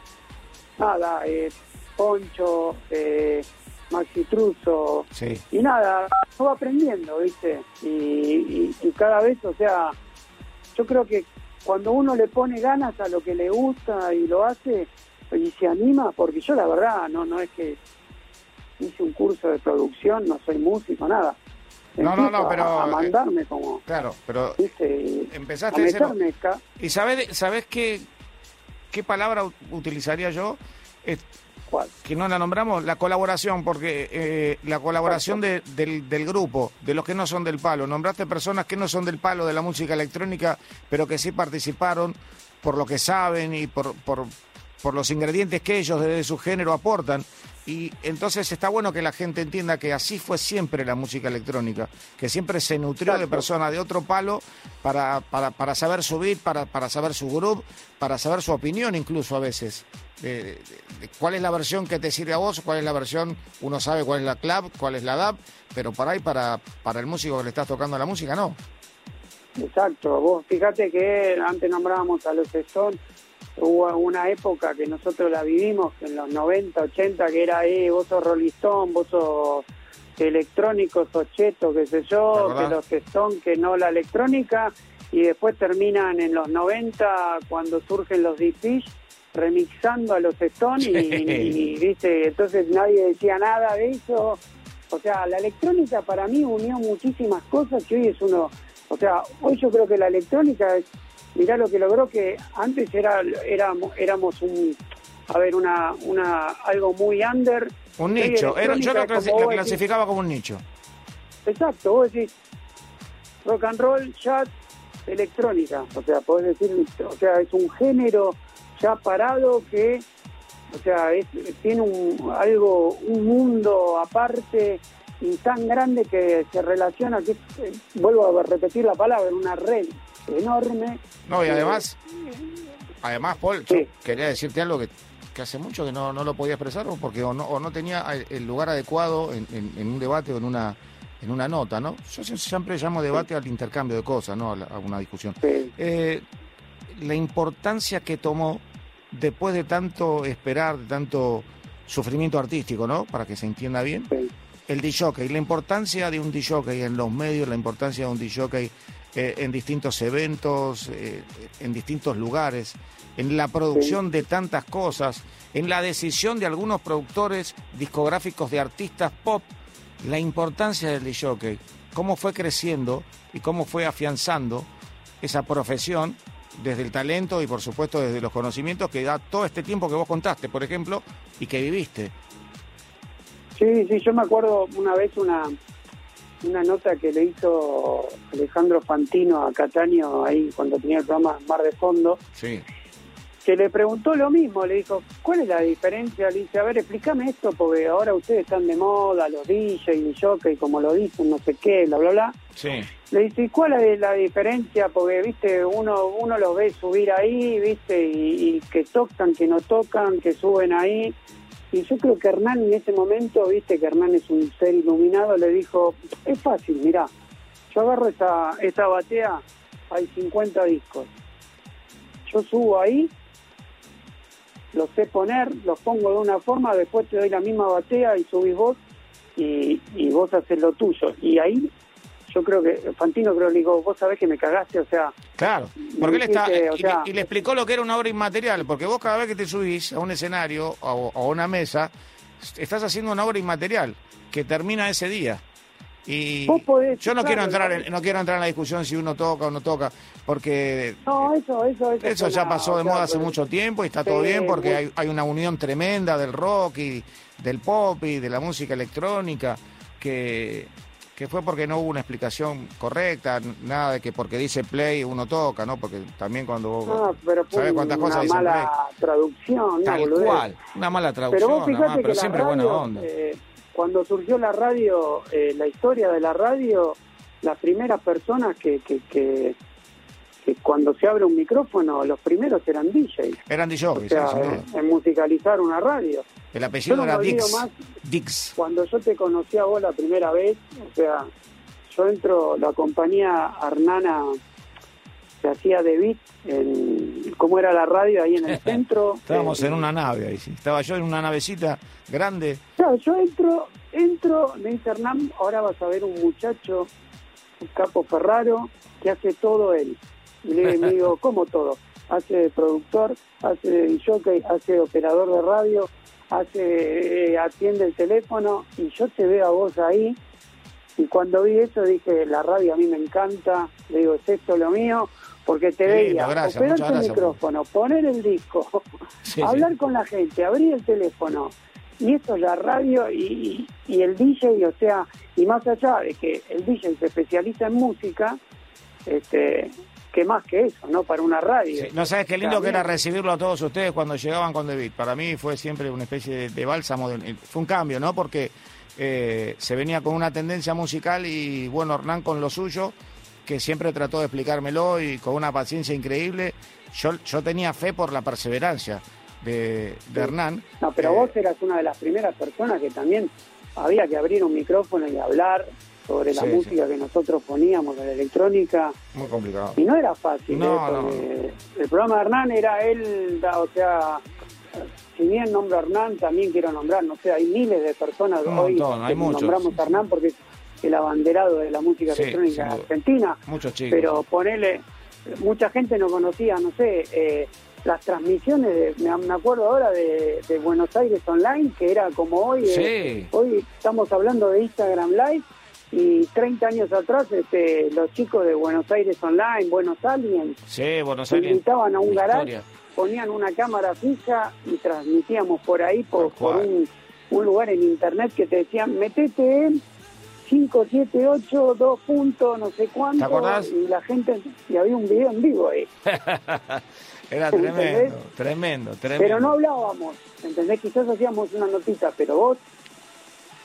nada, eh, Poncho, eh, Maxi Truso.
Sí.
Y nada, va aprendiendo, ¿viste? Y, y- y cada vez, o sea, yo creo que cuando uno le pone ganas a lo que le gusta y lo hace y se anima, porque yo la verdad no no es que hice un curso de producción, no soy músico, nada.
No, no, no,
a-
pero-
A, mandarme como,
Claro, pero
¿viste?
Empezaste
a meterme acá.
¿Y sabes, sabes qué, qué palabra utilizaría yo? Es-
¿Cuál?
que no la nombramos, la colaboración, porque eh, la colaboración de- del, del grupo, de los que no son del palo. Nombraste personas que no son del palo de la música electrónica, pero que sí participaron por lo que saben y por, por, por los ingredientes que ellos desde su género aportan. Y entonces está bueno que la gente entienda que así fue siempre la música electrónica, que siempre se nutrió de personas de otro palo para, para, para saber subir, para, para saber su groove, para saber su opinión incluso a veces. De, de- de cuál es la versión que te sirve a vos, cuál es la versión, uno sabe cuál es la club, cuál es la DAP, pero por ahí para, para el músico que le estás tocando la música, no.
Exacto, vos fíjate que antes nombrábamos a los hubo una época que nosotros la vivimos en los 90, 80, que era ahí, vos sos Rolling Stone, vos sos electrónico, sos cheto, qué sé
¿Te
yo, que los Stones, que no la electrónica, y después terminan en los 90 cuando surgen los Deep Fish remixando a los Stones y, y, viste, entonces nadie decía nada de eso. O sea, la electrónica para mí unió muchísimas cosas que hoy es uno, o sea, hoy yo creo que la electrónica es, mirá lo que logró que antes era éramos éramos un a ver, una una algo muy under.
Un nicho, era, yo lo, clasi- lo
decís,
clasificaba como un nicho.
Exacto, vos decís rock and roll, jazz, electrónica. O sea, podés decir, o sea, es un género ya parado que, o sea, es- tiene un, algo, un mundo aparte y tan grande que se relaciona, que es, eh, vuelvo a repetir la palabra, una red enorme.
No, y además, además, Paul, yo quería decirte algo que, que hace mucho que no, no lo podía expresar porque o no, o no tenía el lugar adecuado en, en- en un debate o en una en una nota, ¿no? Yo sie- siempre llamo debate al intercambio de cosas, no a, la- a una discusión.
Sí.
Eh, la importancia que tomó después de tanto esperar, de tanto sufrimiento artístico, ¿no? Para que se entienda bien, el DJ, la importancia de un DJ en los medios, la importancia de un DJ eh, en distintos eventos, eh, en distintos lugares, en la producción de tantas cosas, en la decisión de algunos productores discográficos de artistas pop, la importancia del DJ, cómo fue creciendo y cómo fue afianzando esa profesión desde el talento y por supuesto desde los conocimientos que da todo este tiempo que vos contaste, por ejemplo, y que viviste.
Sí, sí, yo me acuerdo una vez una una nota que le hizo Alejandro Fantino a Cataño ahí cuando tenía el programa Mar de Fondo,
Sí.
que le preguntó lo mismo, le dijo, ¿cuál es la diferencia? Le dice, a ver, explícame esto, porque ahora ustedes están de moda, los DJ y jockey, como lo dicen, no sé qué, bla, bla, bla.
Sí.
Le dice, ¿y cuál es la diferencia? Porque, viste, uno uno los ve subir ahí, viste, y, y que tocan, que no tocan, que suben ahí. Y yo creo que Hernán en ese momento, viste, que Hernán es un ser iluminado, le dijo, es fácil, mirá, yo agarro esta, esta batea, hay 50 discos. Yo subo ahí, los sé poner, los pongo de una forma, después te doy la misma batea y subís vos y, y vos haces lo tuyo. Y ahí yo creo que, Fantino creo le digo, vos sabés que me cagaste, o sea,
Claro, porque él está,
o
y,
sea-
le- y le explicó lo que era una obra inmaterial, porque vos cada vez que te subís a un escenario o a una mesa, estás haciendo una obra inmaterial que termina ese día. Y
Vos podés,
yo no
claro,
quiero entrar en,
¿no?
quiero entrar en la discusión si uno toca o no toca, porque
no, eso, eso, eso.
eso ya pasó de
o sea,
moda hace mucho tiempo y está todo bien porque hay una unión tremenda del rock y del pop y de la música electrónica que, que fue porque no hubo una explicación correcta, nada de que porque dice play uno toca, ¿no? Porque también cuando vos
No, pero fue
¿sabés cuántas
una
cosas dicen play?
mala traducción, una
Tal cual, una mala
Pero
traducción,
vos
nada
fijate
más,
que
pero
la
siempre buena onda.
eh, cuando surgió la radio, eh, la historia de la radio, las primeras personas que, que, que, que cuando se abre un micrófono, los primeros eran DJs.
Eran
O
DJs,
sea,
sí, sin
en, musicalizar una radio.
El apellido
yo no
era Dix.
más.
Dix.
Cuando yo te conocí a vos la primera vez, o sea, yo entro, la compañía Arnana se hacía de beat en cómo era la radio ahí en el (laughs) centro.
Estábamos
Eh,
en una nave ahí, sí. Estaba yo en una navecita grande.
Claro, yo entro entro, me dice Hernán, ahora vas a ver un muchacho, un capo Ferraro, que hace todo él. Y le (laughs) digo, ¿cómo todo? Hace productor, hace jockey, hace operador de radio, hace eh, atiende el teléfono y yo te veo a vos ahí. Y cuando vi eso dije la radio a mí me encanta le digo es esto lo mío porque te veía. operar el micrófono poner el disco (laughs) hablar con la gente abrir el teléfono. Y esto es la radio y, y, el DJ o sea y más allá de que el DJ se especializa en música este que más que eso, ¿no? Para una radio.
no sabes qué lindo que era recibirlo a todos ustedes cuando llegaban con David. Para mí fue siempre una especie de, bálsamo, fue un cambio, ¿no? Porque eh, se venía con una tendencia musical y bueno, Hernán con lo suyo, que siempre trató de explicármelo y con una paciencia increíble. Yo, yo tenía fe por la perseverancia de, Hernán.
No, pero vos eras una de las primeras personas que también había que abrir un micrófono y hablar sobre la música que nosotros poníamos, de la electrónica.
Muy complicado.
Y no era fácil. ¿eh? El programa de Hernán era él, o sea, si bien nombro a Hernán, también quiero nombrar, no sé, hay miles de personas hoy que nombramos a Hernán porque es el abanderado de la música electrónica argentina.
Muchos chicos.
Pero ponele, mucha gente no conocía, no sé, eh, las transmisiones, de, me, acuerdo ahora de, Buenos Aires Online, que era como hoy, eh, hoy estamos hablando de Instagram Live y 30 años atrás este, los chicos de Buenos Aires Online, Buenos Aliens,
sí, Buenos
invitaban a un garage, ponían una cámara fija y transmitíamos por ahí, por, un, lugar en internet que te decían, metete en 578, 2 puntos, no sé cuánto.
¿Te acordás?
Y la gente, y había un video en vivo ahí. (laughs)
Era tremendo, tremendo, tremendo.
Pero no hablábamos, ¿entendés? Quizás hacíamos una notita, pero vos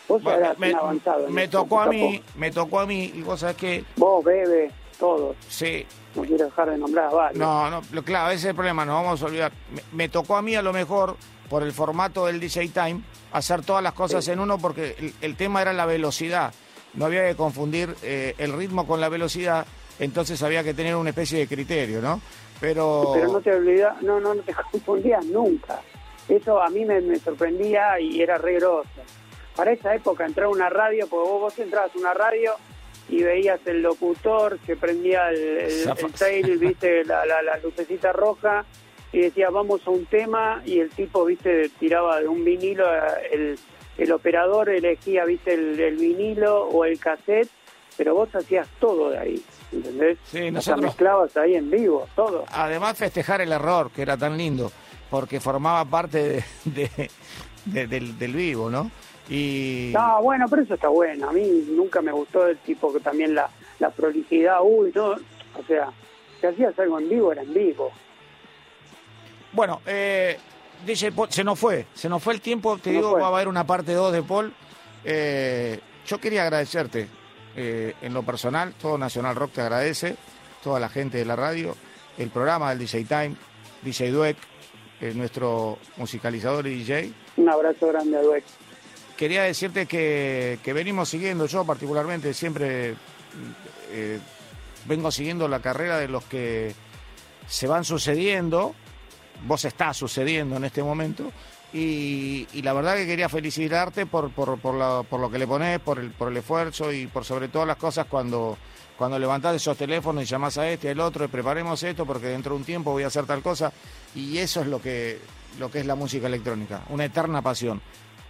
Vos me, avanzado.
Me tocó a mí, me tocó a mí, y vos sabés que...
Vos, Bebe, todos.
Sí.
No quiero dejar de nombrar a varios.
No, no, claro, ese es el problema, nos vamos a olvidar. Me, tocó a mí a lo mejor, por el formato del DJ Time, hacer todas las cosas en uno porque el, tema era la velocidad. No había que confundir eh, el ritmo con la velocidad, entonces había que tener una especie de criterio, ¿no? Pero...
Pero no te olvidas, no, no, no te (laughs) confundías nunca. Eso a mí me, sorprendía y era re para esa época entrar a una radio, porque vos, vos entrabas a una radio y veías el locutor, se prendía el, el, viste, la, la, lucecita roja y decía vamos a un tema y el tipo, viste, tiraba de un vinilo, el, el operador elegía, viste, el, vinilo o el cassette, pero vos hacías todo de ahí. ¿Entendés?
Sí, nosotros...
mezclabas ahí en vivo, todo.
Además festejar el error, que era tan lindo, porque formaba parte de, del, del vivo, ¿no? Y...
No, bueno, pero eso está bueno. A mí nunca me gustó el tipo que también la, la prolijidad, uy, no. O sea, si hacías algo en vivo, era en vivo.
Bueno, eh, DJ se nos fue, se nos fue el tiempo. Te digo, va a haber una parte 2 de Paul. Eh, yo quería agradecerte eh, en lo personal, todo Nacional Rock te agradece, toda la gente de la radio, el programa del DJ Time, DJ Dueck, nuestro musicalizador y DJ.
Un abrazo grande a Dueck
quería decirte que, venimos siguiendo, yo particularmente siempre eh, vengo siguiendo la carrera de los que se van sucediendo, vos estás sucediendo en este momento, y, la verdad que quería felicitarte por, por, lo que le pones, por el, por el esfuerzo y por sobre todas las cosas cuando, cuando levantás esos teléfonos y llamás a este, al otro, y preparemos esto porque dentro de un tiempo voy a hacer tal cosa, y eso es lo que, lo que es la música electrónica, una eterna pasión.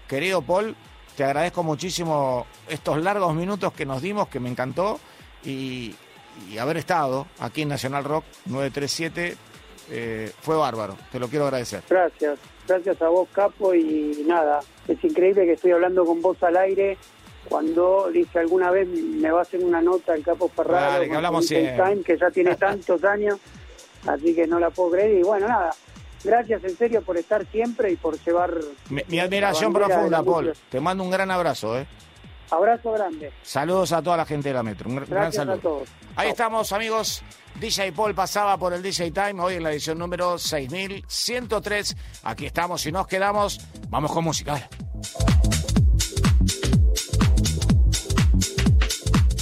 Querido Paul, te agradezco muchísimo estos largos minutos que nos dimos, que me encantó, y, haber estado aquí en Nacional Rock 937 eh, fue bárbaro, te lo quiero agradecer.
Gracias, gracias a vos Capo y nada, es increíble que estoy hablando con vos al aire cuando dice alguna vez me va a hacer una nota el Capo Ferrari,
que hablamos
que ya tiene (laughs) tantos años, así que no la puedo creer y bueno, nada, Gracias en serio por estar siempre y por llevar...
Mi, admiración profunda, Paul. Te mando un gran abrazo. ¿eh?
Abrazo grande.
Saludos a toda la gente de la Metro. Un gran saludo. A todos. Ahí estamos, amigos. DJ Paul pasaba por el DJ Time hoy en la edición número 6103. Aquí estamos y nos quedamos. Vamos con música.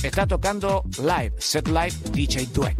Está tocando live, set live DJ Duet.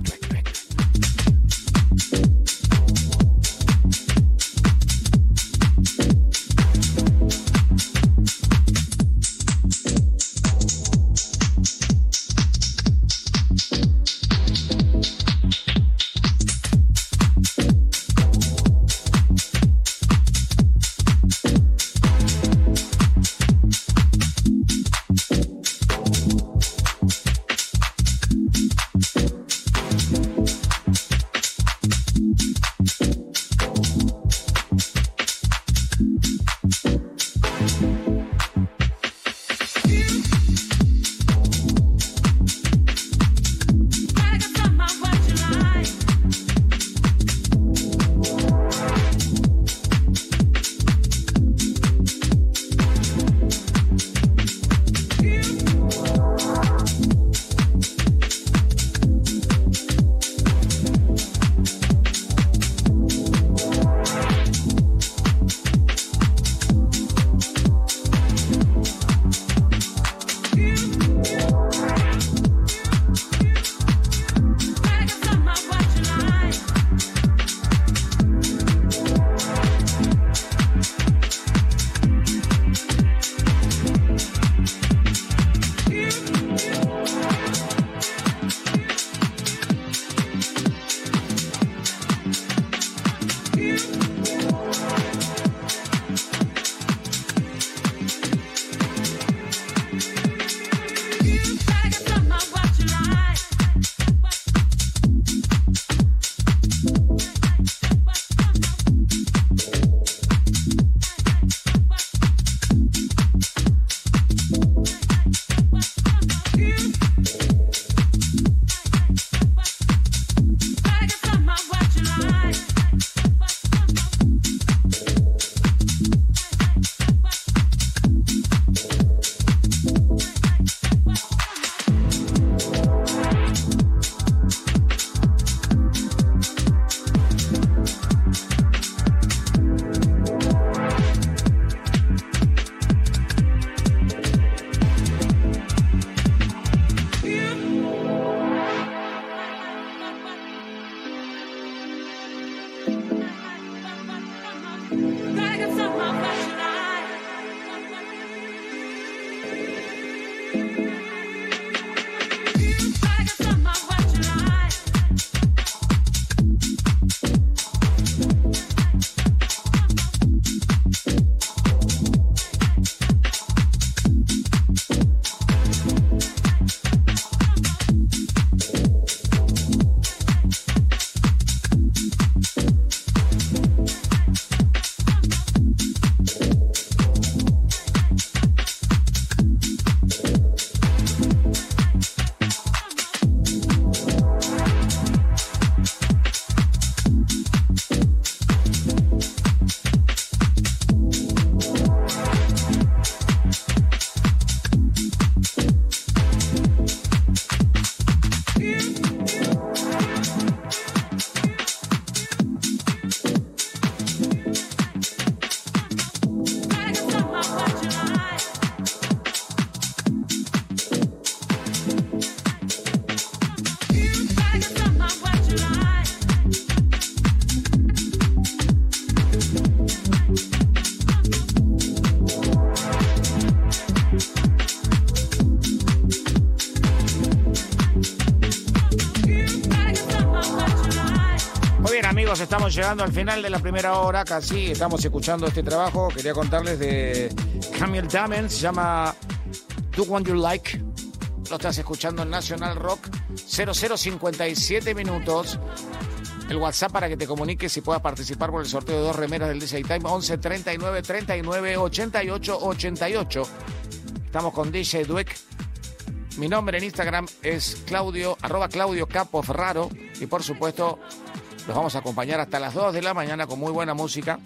Estamos llegando al final de la primera hora, casi estamos escuchando este trabajo. Quería contarles de Camille Damen, se llama Do What You Like. Lo estás escuchando en National Rock 0057 minutos. El WhatsApp para que te comuniques y puedas participar por el sorteo de dos remeras del DJ Time 11 39 39 88 88. Estamos con DJ Dweck. Mi nombre en Instagram es Claudio, Claudio Capo Ferraro. Y por supuesto, los vamos a acompañar hasta las 2 de la mañana con muy buena música,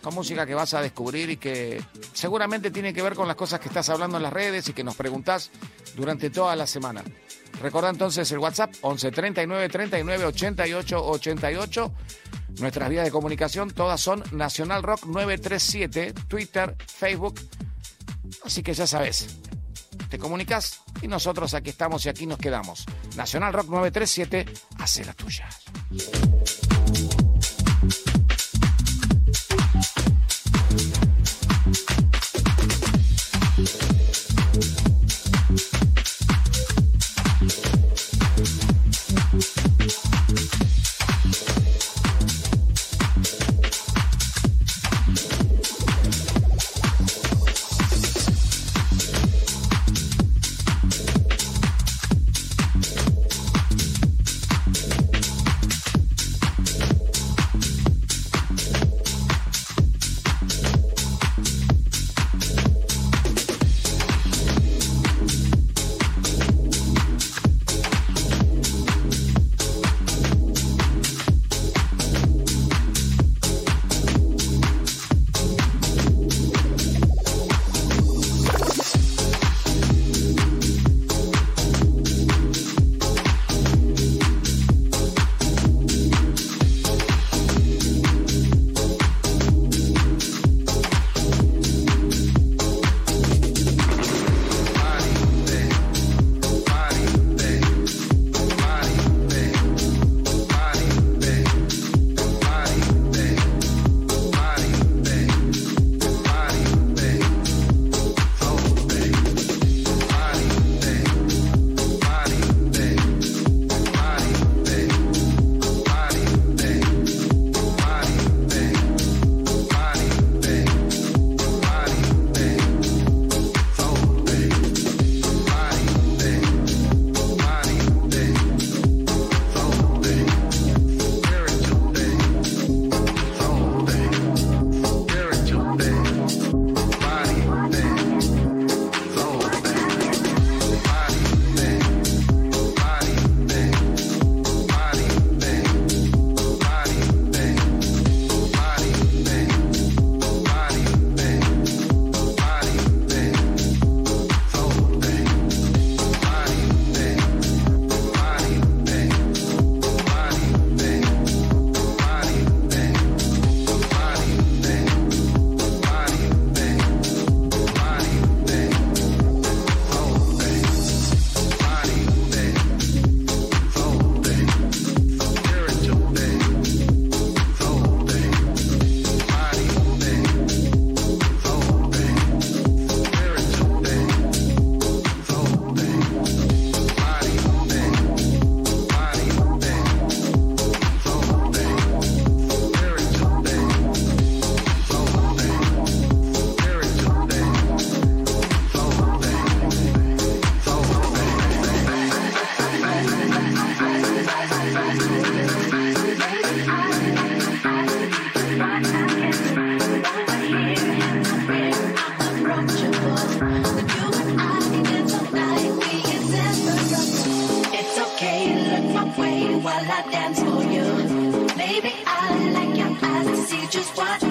con música que vas a descubrir y que seguramente tiene que ver con las cosas que estás hablando en las redes y que nos preguntás durante toda la semana. Recuerda entonces el WhatsApp 11 39 39 88 88. Nuestras vías de comunicación todas son Nacional Rock 937, Twitter, Facebook. Así que ya sabes, te comunicas y nosotros aquí estamos y aquí nos quedamos. Nacional Rock 937, hace la tuya. crazy, just watch.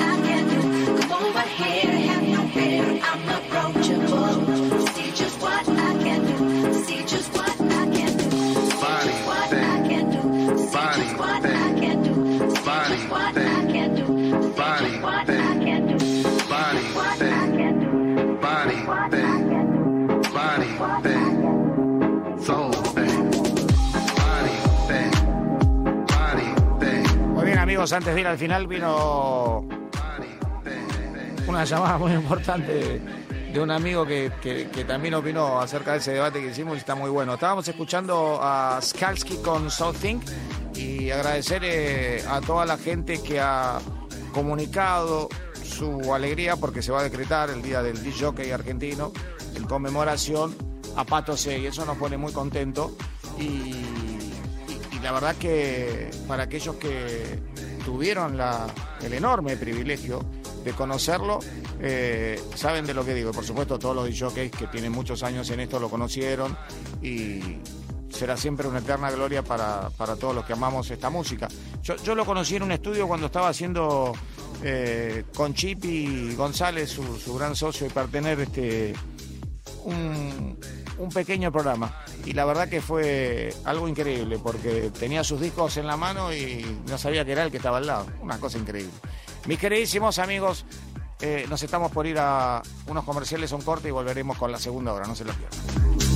Antes de ir al final vino una llamada muy importante de un amigo que, también opinó acerca de ese debate que hicimos y está muy bueno. Estábamos escuchando a Skalski con Something y agradecer eh, a toda la gente que ha comunicado su alegría porque se va a decretar el día del DJ argentino en conmemoración a Pato C y eso nos pone muy contentos y la verdad que para aquellos que tuvieron la, el enorme privilegio de conocerlo, eh, saben de lo que digo. Por supuesto, todos los DJs que tienen muchos años en esto lo conocieron y será siempre una eterna gloria para, todos los que amamos esta música. Yo, lo conocí en un estudio cuando estaba haciendo eh, con Chipi González, su, su, gran socio, y para tener este, un, un pequeño programa. Y la verdad que fue algo increíble, porque tenía sus discos en la mano y no sabía que era el que estaba al lado. Una cosa increíble. Mis queridísimos amigos, eh, nos estamos por ir a unos comerciales, un corte y volveremos con la segunda hora, no se lo pierdan.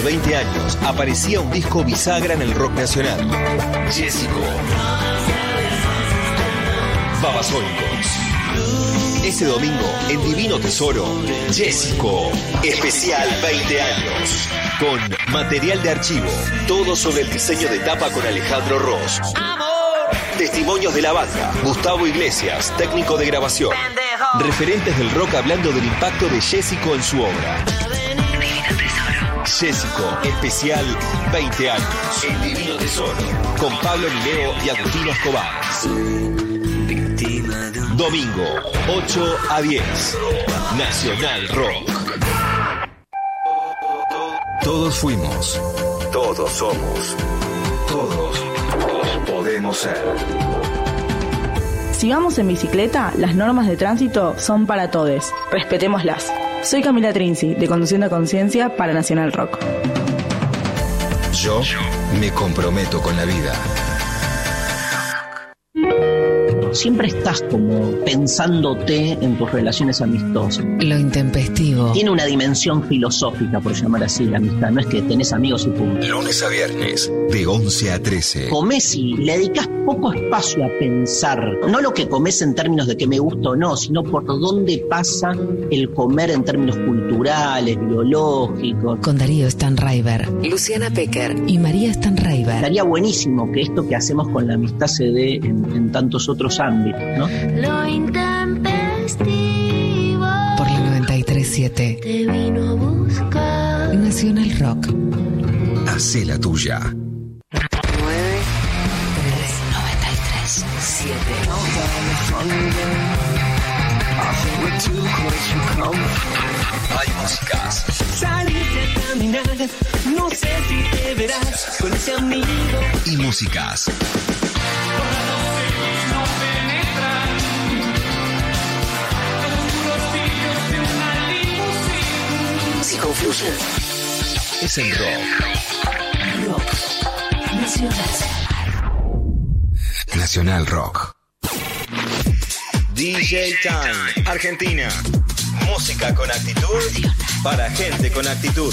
20 años aparecía un disco bisagra en el rock nacional. Jessico. Babasónicos. Ese domingo, en Divino Tesoro, Jessico, especial 20 años. Con material de archivo, todo sobre el diseño de tapa con Alejandro Ross. Testimonios de la banda, Gustavo Iglesias, técnico de grabación. Referentes del rock hablando del impacto de Jessico en su obra. Jésico, especial 20 años. El Divino Tesoro. Con Pablo Mileo y Agustino Escobar. Domingo, 8 a 10. Nacional Rock. Todos fuimos. Todos somos. Todos podemos ser.
Si vamos en bicicleta, las normas de tránsito son para todos. Respetémoslas. Soy Camila Trinzi, de Conduciendo Conciencia para Nacional Rock.
Yo me comprometo con la vida
siempre estás como pensándote en tus relaciones amistosas.
Lo intempestivo.
Tiene una dimensión filosófica, por llamar así, la amistad. No es que tenés amigos y punto.
Lunes a viernes, de 11 a 13.
Comés y le dedicas poco espacio a pensar. No lo que comes en términos de que me gusta o no, sino por dónde pasa el comer en términos culturales, biológicos.
Con Darío Stanraiver, Luciana Pecker y María Stanraiver.
Estaría buenísimo que esto que hacemos con la amistad se dé en, en tantos otros años ¿no?
Lo intempestivo.
Por la 937.
Te vino a buscar.
Nacional Rock.
Hacé la tuya. Hay músicas.
Saliste a caminar, no sé si te verás con ese amigo.
Y músicas. Es el rock. Rock Nacional Rock. DJ Time, Argentina. Música con actitud para gente con actitud.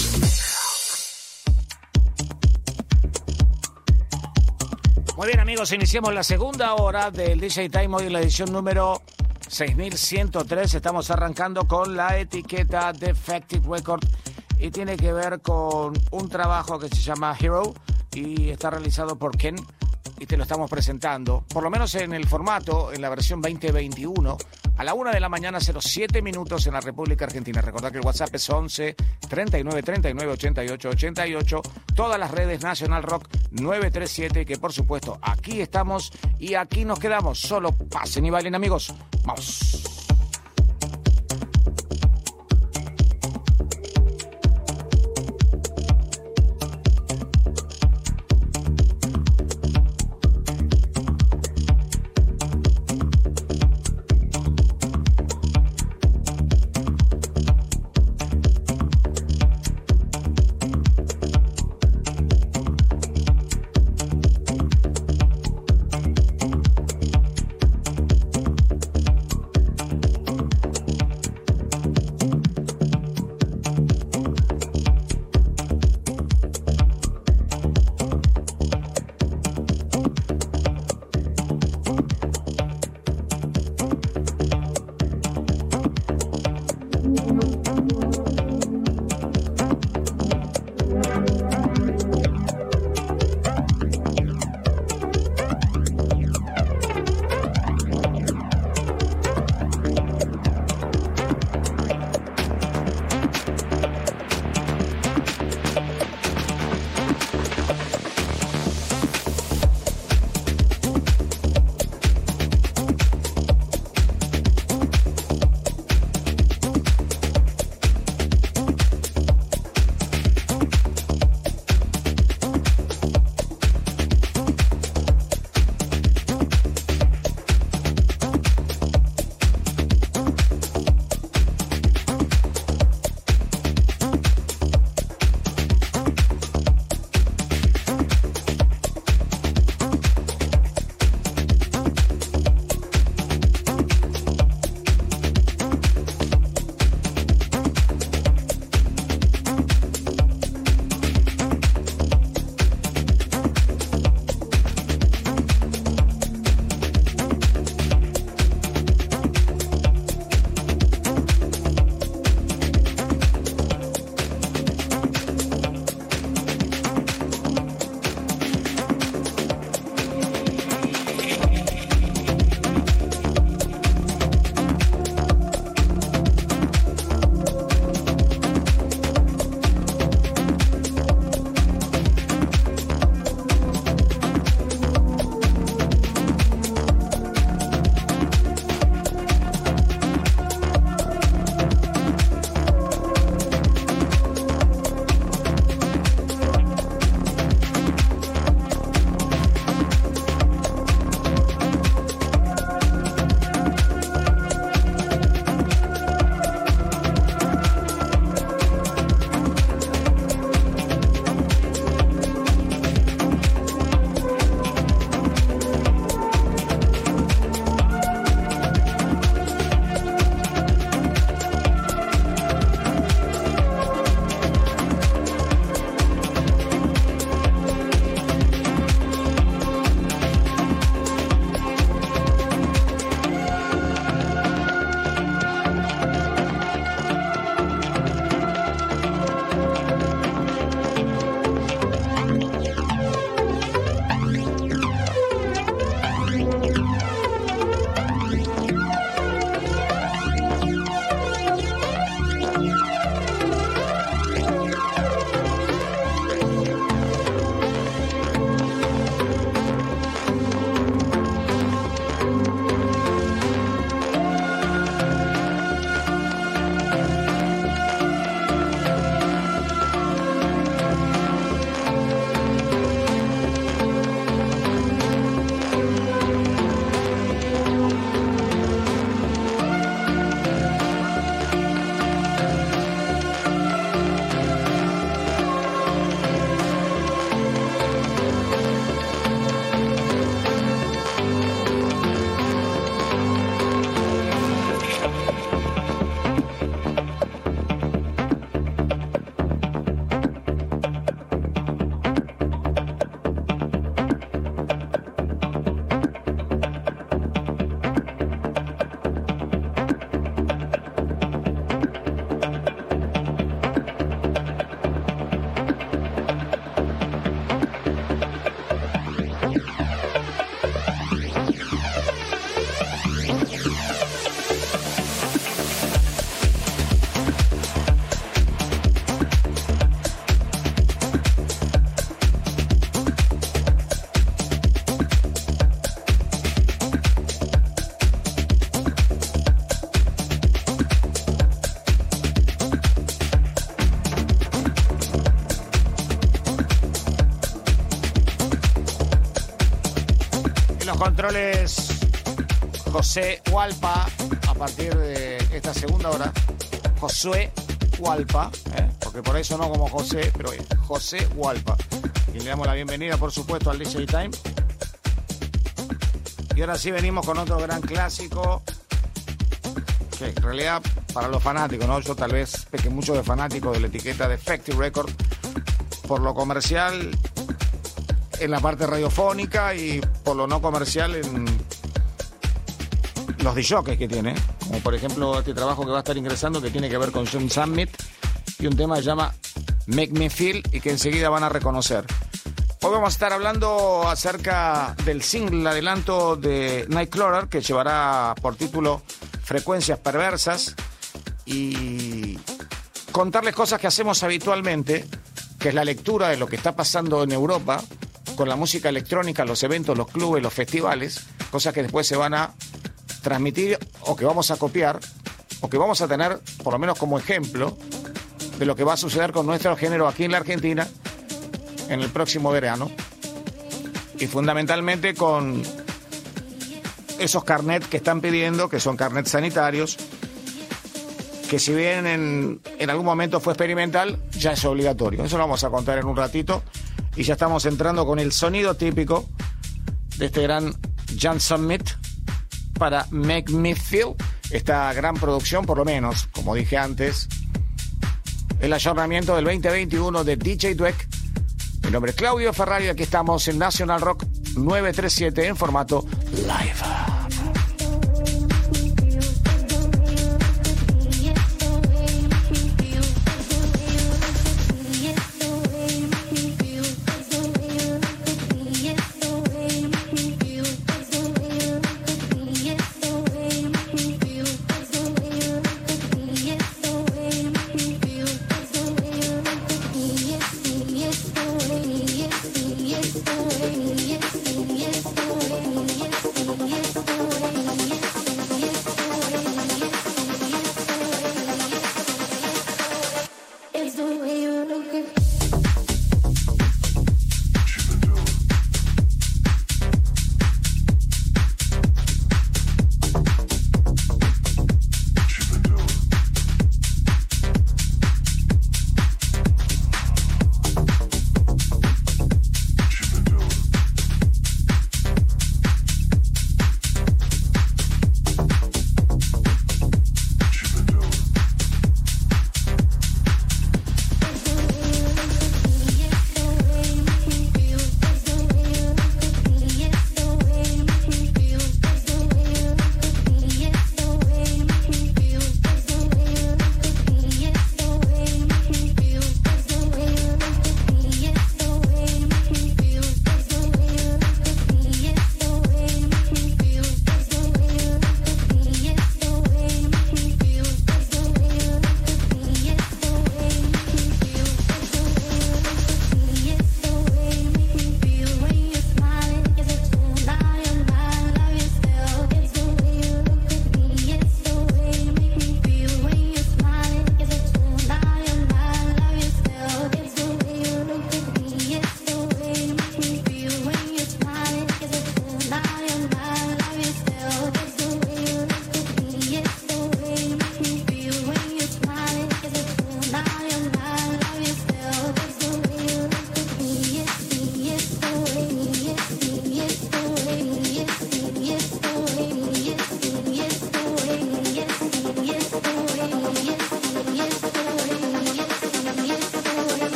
Muy bien amigos, iniciamos la segunda hora del DJ Time hoy en la edición número 6103. Estamos arrancando con la etiqueta Defective Record y tiene que ver con un trabajo que se llama Hero y está realizado por Ken y te lo estamos presentando, por lo menos en el formato, en la versión 2021, a la una de la mañana, 07 minutos en la República Argentina. Recordad que el WhatsApp es 11 39 39 88 88. Todas las redes Nacional Rock 937, que por supuesto aquí estamos y aquí nos quedamos. Solo pasen y bailen, amigos. Vamos. Los controles José Hualpa, a partir de esta segunda hora, Josué Hualpa, ¿eh? porque por eso no como José, pero es José Hualpa. Y le damos la bienvenida, por supuesto, al DJ Time. Y ahora sí venimos con otro gran clásico, que en realidad para los fanáticos, ¿no? Yo tal vez peque mucho de fanático de la etiqueta de Effective Record, por lo comercial en la parte radiofónica y por lo no comercial en los disjockeys que tiene. Como por ejemplo este trabajo que va a estar ingresando que tiene que ver con John Summit y un tema que se llama Make Me Feel y que enseguida van a reconocer. Hoy vamos a estar hablando acerca del single adelanto de Nightcrawler que llevará por título Frecuencias Perversas y contarles cosas que hacemos habitualmente, que es la lectura de lo que está pasando en Europa con la música electrónica, los eventos, los clubes, los festivales, cosas que después se van a transmitir o que vamos a copiar o que vamos a tener por lo menos como ejemplo de lo que va a suceder con nuestro género aquí en la Argentina en el próximo verano y fundamentalmente con esos carnets que están pidiendo, que son carnets sanitarios, que si bien en, en, algún momento fue experimental, ya es obligatorio. Eso lo vamos a contar en un ratito. Y ya estamos entrando con el sonido típico de este gran Jan Summit para Make Me Feel. Esta gran producción, por lo menos, como dije antes, el ayornamiento del 2021 de DJ Dweck. Mi nombre es Claudio Ferrari, aquí estamos en National Rock 937 en formato live.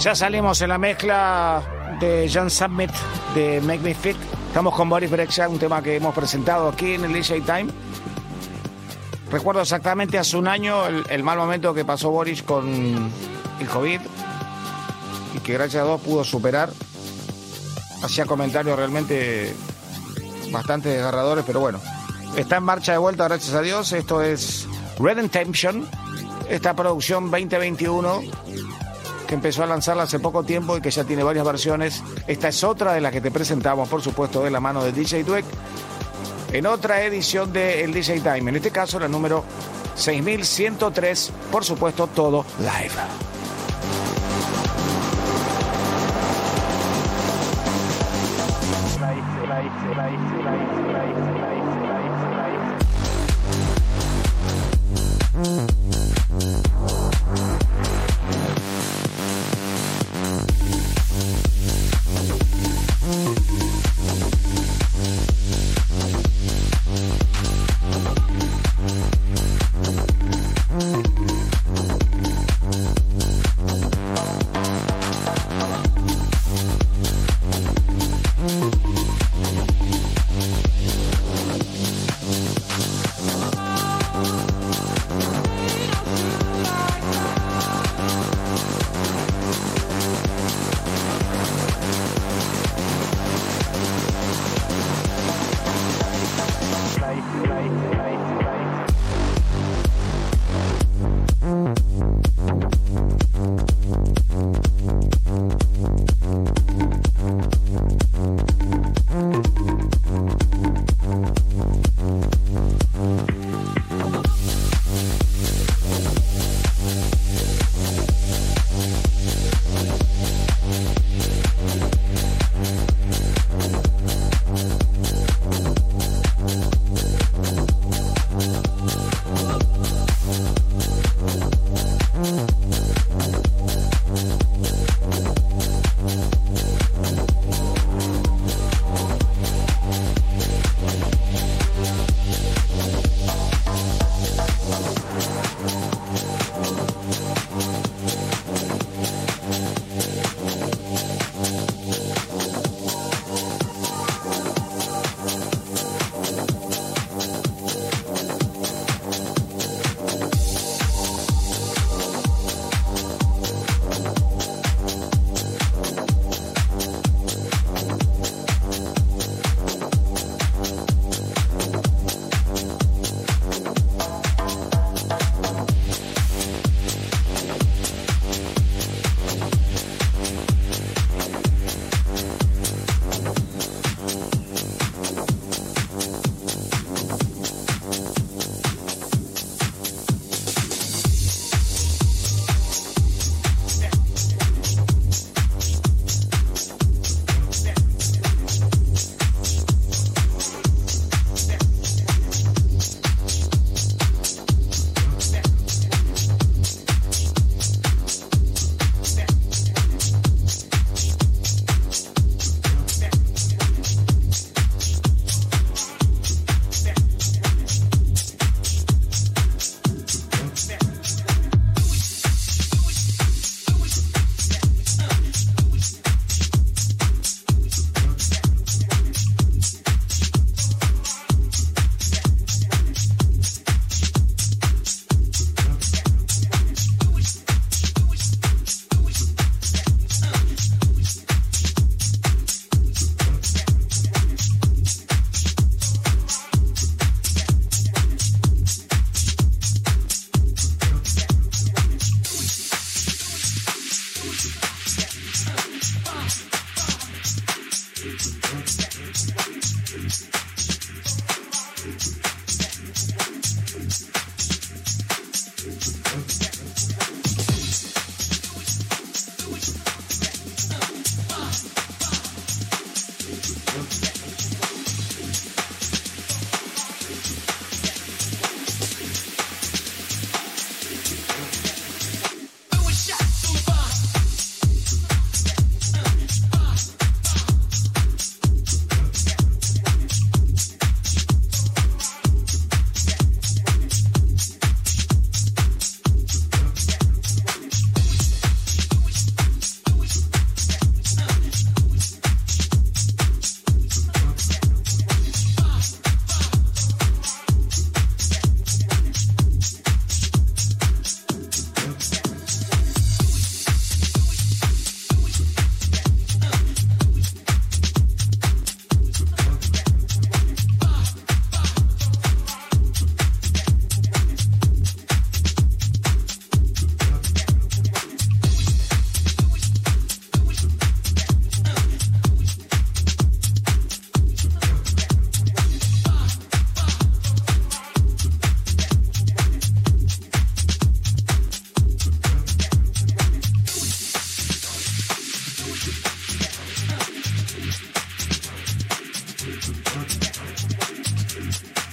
Ya salimos en la mezcla de John Summit de Make Me Fit. Estamos con Boris Brexha, un tema que hemos presentado aquí en el DJ Time. Recuerdo exactamente hace un año el, el mal momento que pasó Boris con el COVID y que gracias a Dios pudo superar. Hacía comentarios realmente bastante desgarradores, pero bueno, está en marcha de vuelta, gracias a Dios. Esto es Red Intention, esta producción 2021 que empezó a lanzarla hace poco tiempo y que ya tiene varias versiones. Esta es otra de las que te presentamos, por supuesto, de la mano de DJ Dweck, en otra edición de El DJ Time. En este caso, la número 6103, por supuesto, todo live.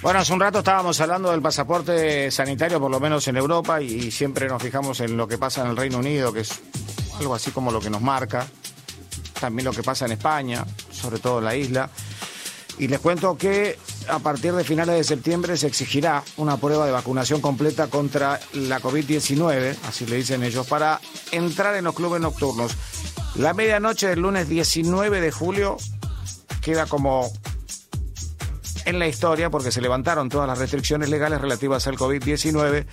Bueno, hace un rato estábamos hablando del pasaporte sanitario, por lo menos en Europa, y siempre nos fijamos en lo que pasa en el Reino Unido, que es algo así como lo que nos marca. También lo que pasa en España, sobre todo en la isla. Y les cuento que a partir de finales de septiembre se exigirá una prueba de vacunación completa contra la COVID-19, así le dicen ellos, para entrar en los clubes nocturnos. La medianoche del lunes 19 de julio queda como en la historia porque se levantaron todas las restricciones legales relativas al COVID-19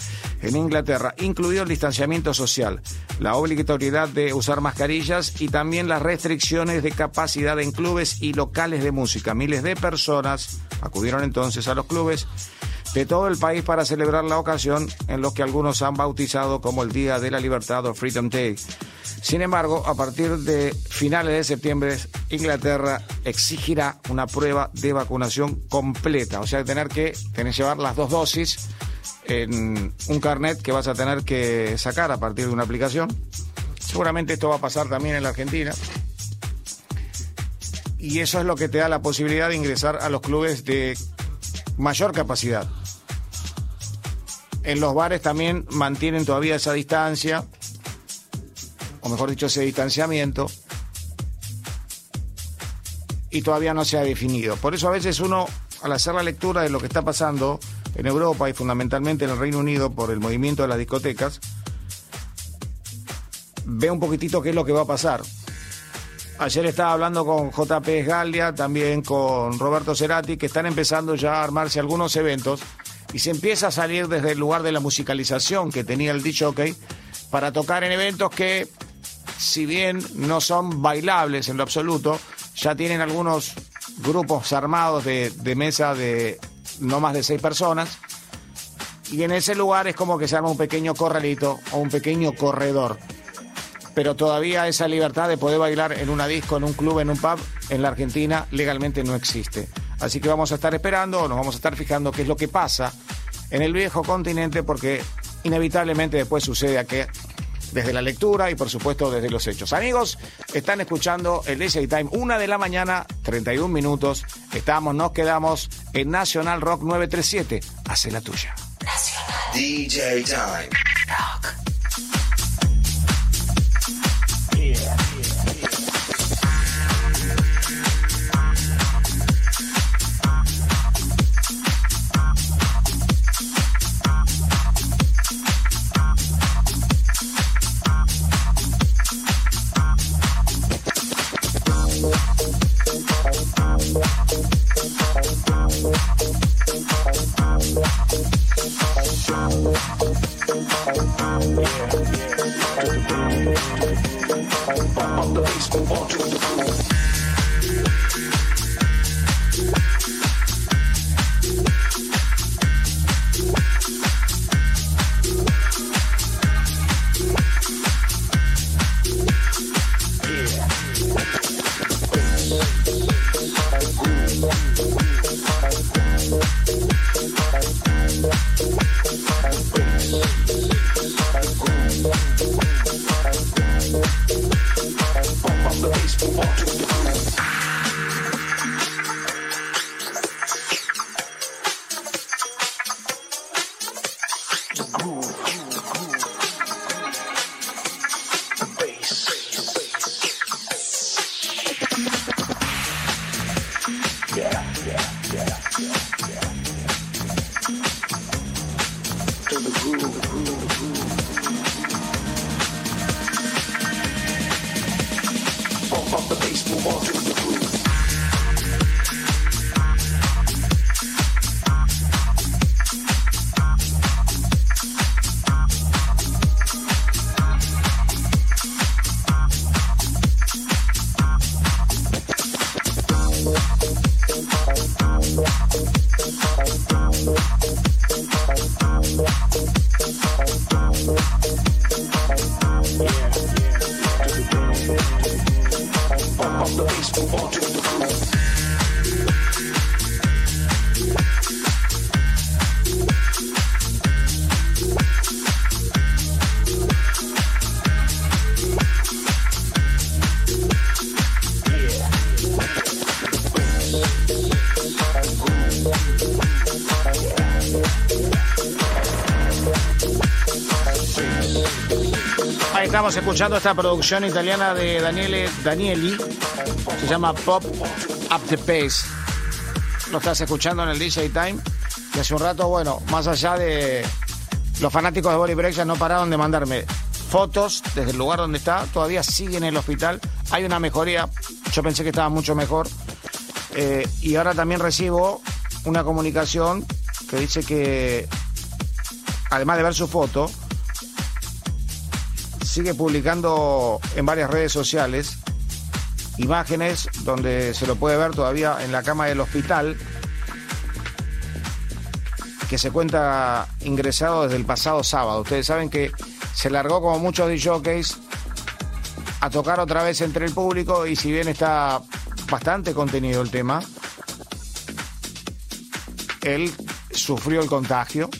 en Inglaterra, incluido el distanciamiento social, la obligatoriedad de usar mascarillas y también las restricciones de capacidad en clubes y locales de música. Miles de personas acudieron entonces a los clubes de todo el país para celebrar la ocasión en lo que algunos han bautizado como el Día de la Libertad o Freedom Day. Sin embargo, a partir de finales de septiembre, Inglaterra exigirá una prueba de vacunación completa, o sea, tener que tener llevar las dos dosis en un carnet que vas a tener que sacar a partir de una aplicación. Seguramente esto va a pasar también en la Argentina. Y eso es lo que te da la posibilidad de ingresar a los clubes de mayor capacidad. En los bares también mantienen todavía esa distancia, o mejor dicho, ese distanciamiento, y todavía no se ha definido. Por eso a veces uno, al hacer la lectura de lo que está pasando en Europa y fundamentalmente en el Reino Unido por el movimiento de las discotecas, ve un poquitito qué es lo que va a pasar. Ayer estaba hablando con JP Esgalia, también con Roberto Cerati, que están empezando ya a armarse algunos eventos y se empieza a salir desde el lugar de la musicalización que tenía el DJ para tocar en eventos que, si bien no son bailables en lo absoluto, ya tienen algunos grupos armados de, de mesa de no más de seis personas. Y en ese lugar es como que se arma un pequeño corralito o un pequeño corredor pero todavía esa libertad de poder bailar en una disco, en un club, en un pub, en la Argentina legalmente no existe. Así que vamos a estar esperando, nos vamos a estar fijando qué es lo que pasa en el viejo continente, porque inevitablemente después sucede que desde la lectura y por supuesto desde los hechos. Amigos, están escuchando el DJ Time, una de la mañana, 31 minutos. Estamos, nos quedamos en Nacional Rock 937. Hace la tuya.
Nacional. DJ Time. Rock.
Estamos escuchando esta producción italiana de Daniele Danieli. Se llama Pop Up the Pace. Lo estás escuchando en el DJ Time. Y hace un rato, bueno, más allá de los fanáticos de Body Break ya no pararon de mandarme fotos desde el lugar donde está. Todavía sigue en el hospital. Hay una mejoría. Yo pensé que estaba mucho mejor. Eh, y ahora también recibo una comunicación que dice que, además de ver su foto, sigue publicando en varias redes sociales imágenes donde se lo puede ver todavía en la cama del hospital, que se cuenta ingresado desde el pasado sábado. Ustedes saben que se largó como muchos DJs a tocar otra vez entre el público y si bien está bastante contenido el tema, él sufrió el contagio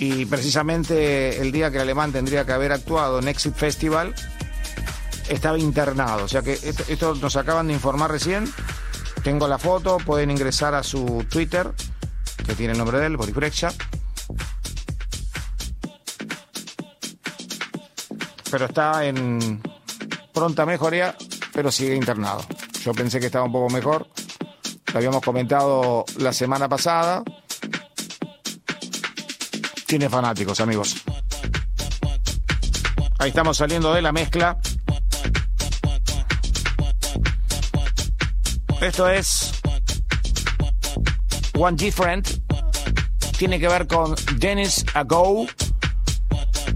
y precisamente el día que el alemán tendría que haber actuado en Exit Festival estaba internado. O sea que esto, esto nos acaban de informar recién. Tengo la foto, pueden ingresar a su Twitter, que tiene el nombre de él, Boris Brejcha. Pero está en pronta mejoría, pero sigue internado. Yo pensé que estaba un poco mejor. Lo habíamos comentado la semana pasada. Tiene fanáticos, amigos. Ahí estamos saliendo de la mezcla. Esto es One Different. Tiene que ver con Dennis Ago.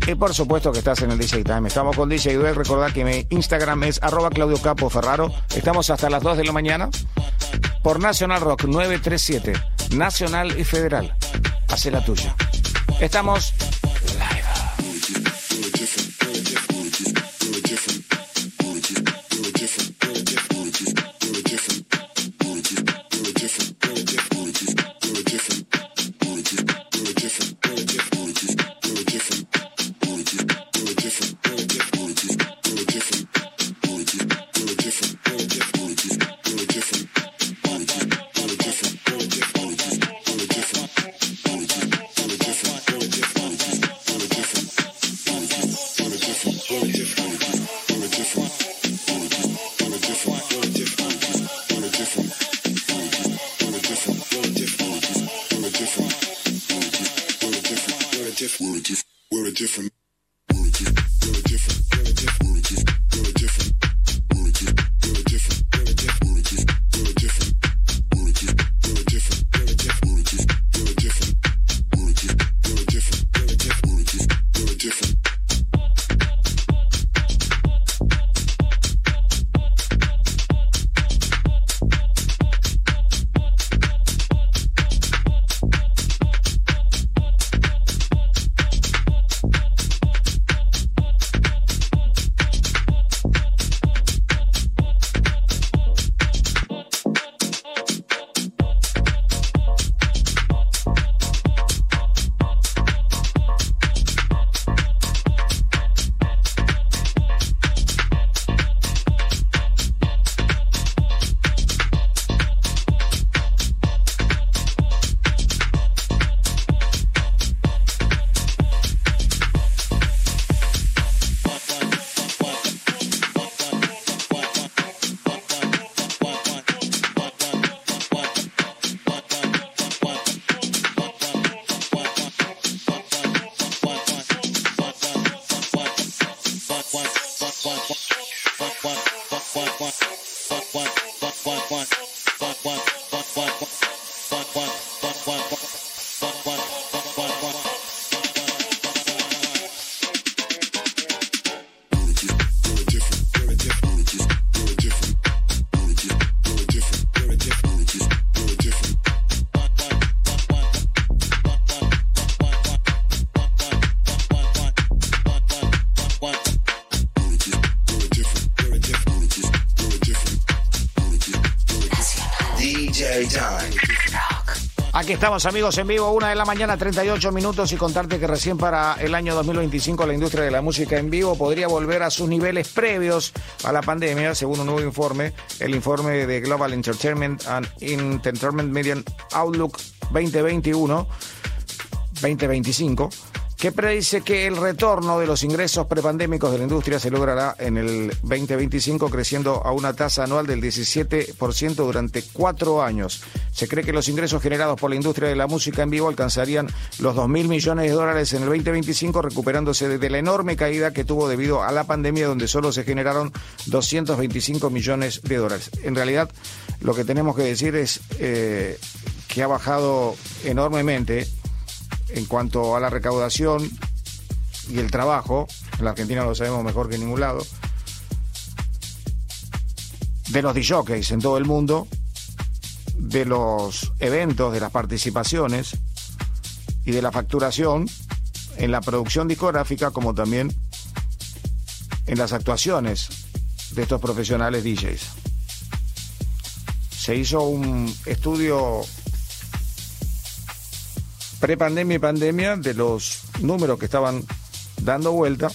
Y por supuesto que estás en el DJ Time. Estamos con DJ Duel. Recordad que mi Instagram es arroba Claudio Capo Ferraro. Estamos hasta las 2 de la mañana por Nacional Rock 937. Nacional y Federal. Hace la tuya. Estamos Estamos amigos en vivo, una de la mañana, 38 minutos y contarte que recién para el año 2025 la industria de la música en vivo podría volver a sus niveles previos a la pandemia, según un nuevo informe, el informe de Global Entertainment and Entertainment Media Outlook 2021, 2025 que predice que el retorno de los ingresos prepandémicos de la industria se logrará en el 2025, creciendo a una tasa anual del 17% durante cuatro años. Se cree que los ingresos generados por la industria de la música en vivo alcanzarían los 2.000 millones de dólares en el 2025, recuperándose de la enorme caída que tuvo debido a la pandemia, donde solo se generaron 225 millones de dólares. En realidad, lo que tenemos que decir es eh, que ha bajado enormemente en cuanto a la recaudación y el trabajo, en la Argentina lo sabemos mejor que en ningún lado, de los DJs en todo el mundo, de los eventos, de las participaciones y de la facturación en la producción discográfica como también en las actuaciones de estos profesionales DJs. Se hizo un estudio prepandemia y pandemia de los números que estaban dando vuelta.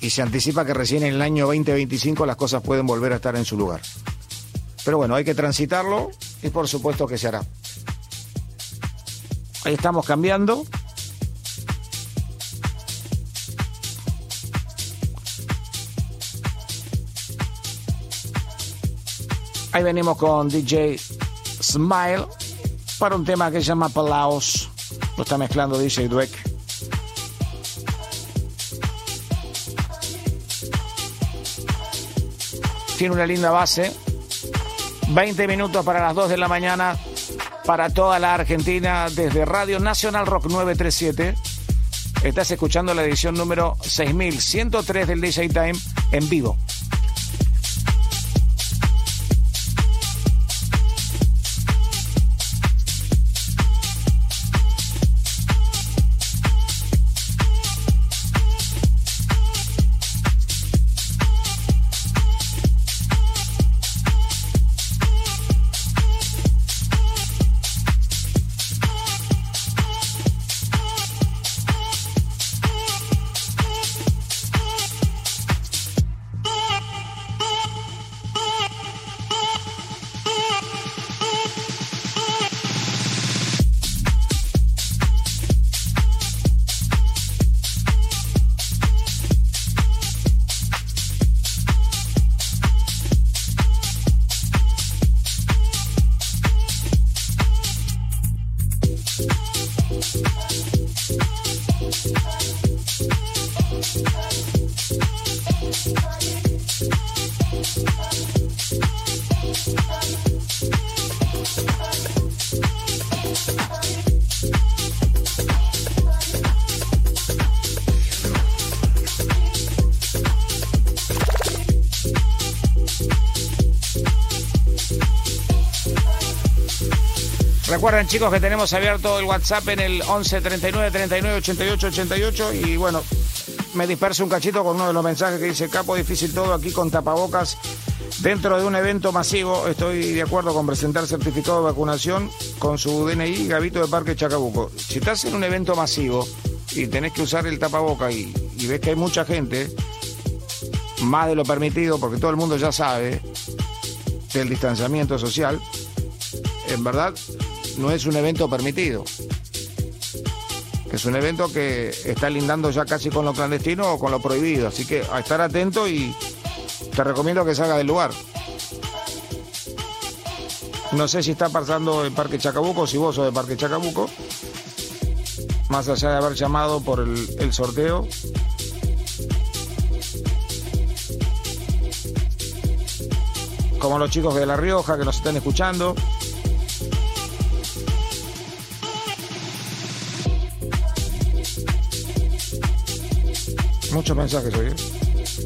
Y se anticipa que recién en el año 2025 las cosas pueden volver a estar en su lugar. Pero bueno, hay que transitarlo y por supuesto que se hará. Ahí estamos cambiando. Ahí venimos con DJ Smile para un tema que se llama Palaos. Lo está mezclando DJ Dweck. Tiene una linda base. 20 minutos para las 2 de la mañana para toda la Argentina desde Radio Nacional Rock 937. Estás escuchando la edición número 6103 del DJ Time en vivo. Recuerden chicos que tenemos abierto el WhatsApp en el 11 39 39 88 88 y bueno, me disperso un cachito con uno de los mensajes que dice Capo, difícil todo aquí con tapabocas. Dentro de un evento masivo, estoy de acuerdo con presentar certificado de vacunación con su DNI Gavito de Parque Chacabuco. Si estás en un evento masivo y tenés que usar el tapaboca y, y ves que hay mucha gente, más de lo permitido, porque todo el mundo ya sabe del distanciamiento social, en verdad no es un evento permitido. Es un evento que está lindando ya casi con lo clandestino o con lo prohibido. Así que a estar atento y te recomiendo que salga del lugar. No sé si está pasando en Parque Chacabuco, si vos sos de Parque Chacabuco. Más allá de haber llamado por el, el sorteo. Como los chicos de La Rioja que nos están escuchando. Muchos mensajes hoy. ¿eh?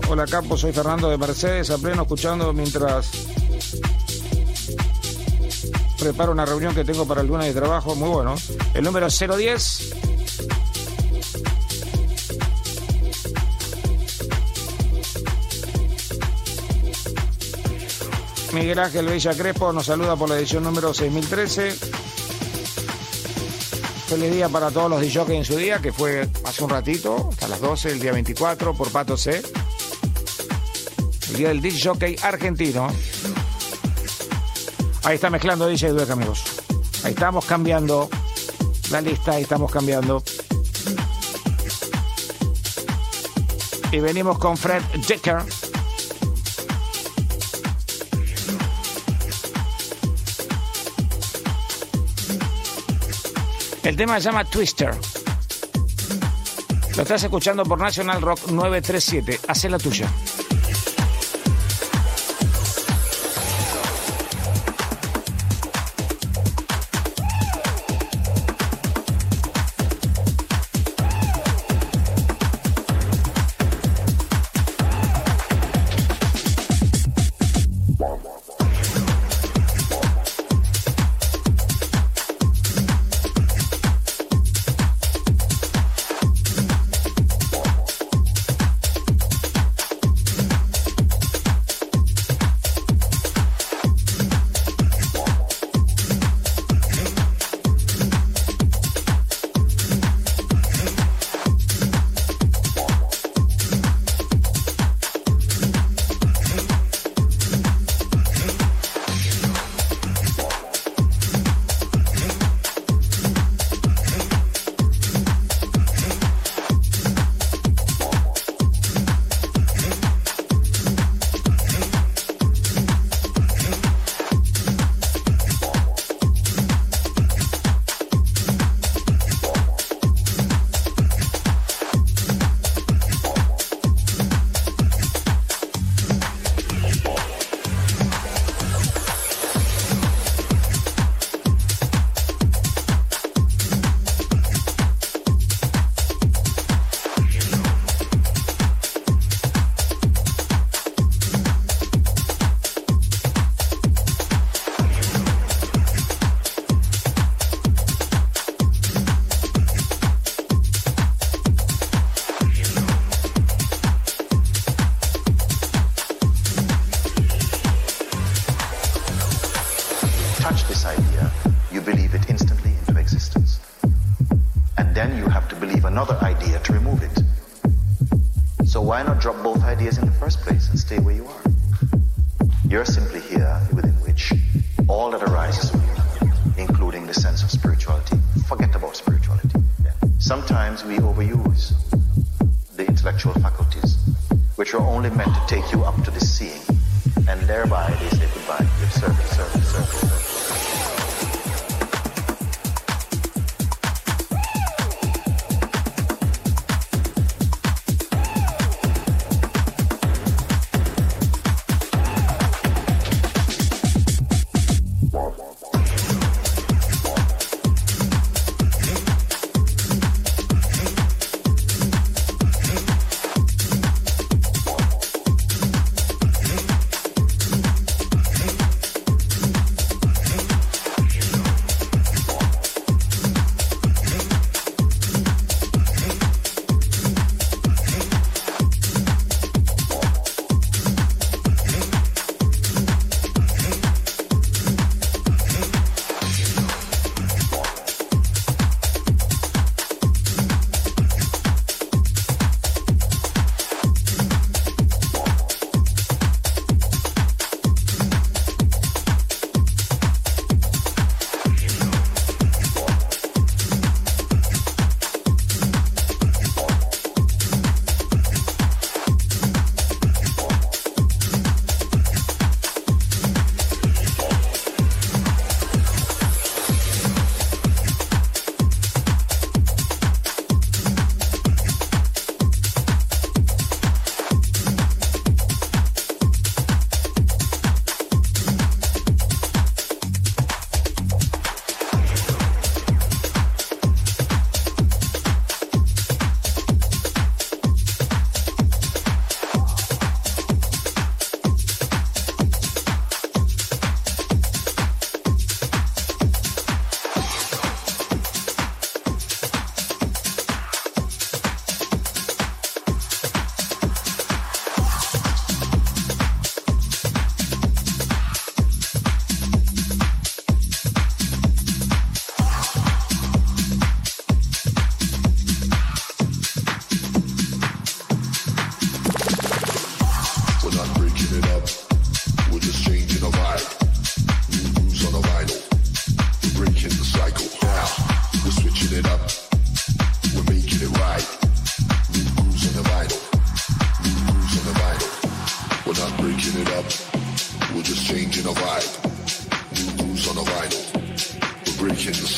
Hola Campo, soy Fernando de Mercedes, a pleno escuchando mientras preparo una reunión que tengo para el lunes de trabajo. Muy bueno. El número 010. Miguel Ángel Bella Crespo nos saluda por la edición número 6013. Feliz día para todos los DJs en su día, que fue hace un ratito, hasta las 12, el día 24, por Pato C. El día del DJ argentino. Ahí está mezclando DJ Dueca, amigos. Ahí estamos cambiando.
la lista y estamos cambiando. Y venimos con Fred Decker. El tema se llama Twister. Lo estás escuchando por National Rock 937. Hacé la tuya.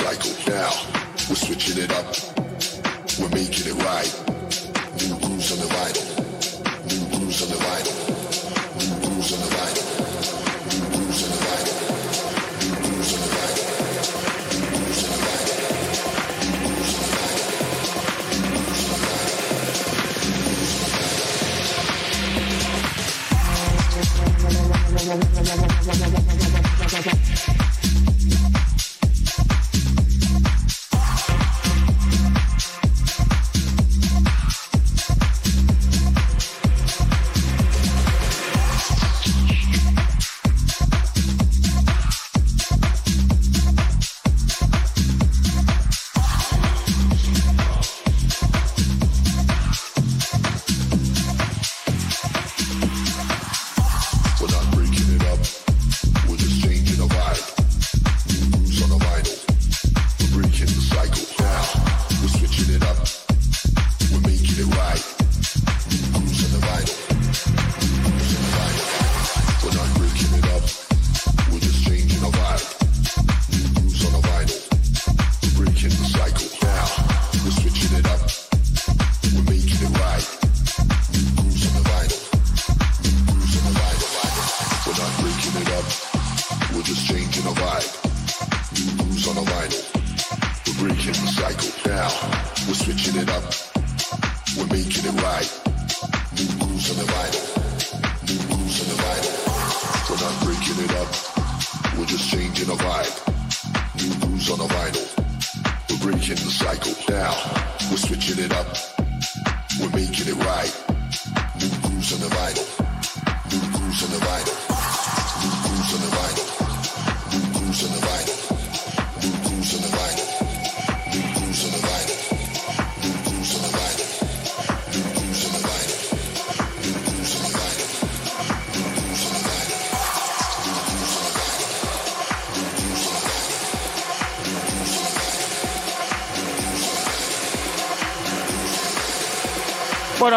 Cycle. Now we're switching it up. We're making it right. New grooves on the vinyl. New grooves on the vinyl. New grooves on the vinyl. New grooves on the vinyl. New grooves on the vinyl. New grooves on the vinyl. New grooves on the vinyl. New grooves on the vinyl.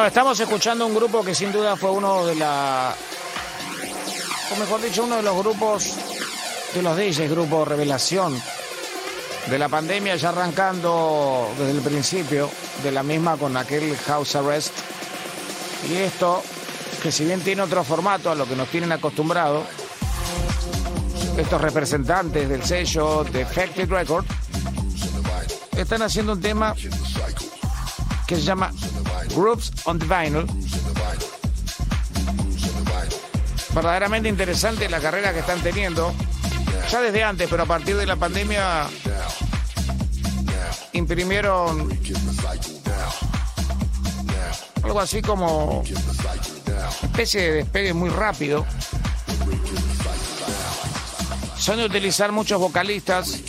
Estamos escuchando un grupo que sin duda fue uno de la. O mejor dicho, uno de los grupos de los DJs, grupo Revelación de la pandemia, ya arrancando desde el principio de la misma con aquel House Arrest. Y esto, que si bien tiene otro formato a lo que nos tienen acostumbrados, estos representantes del sello de Effective Record están haciendo un tema que se llama Groups on the Vinyl. Verdaderamente interesante la carrera que están teniendo. Ya desde antes, pero a partir de la pandemia imprimieron algo así como especie de despegue muy rápido. Son de utilizar muchos vocalistas,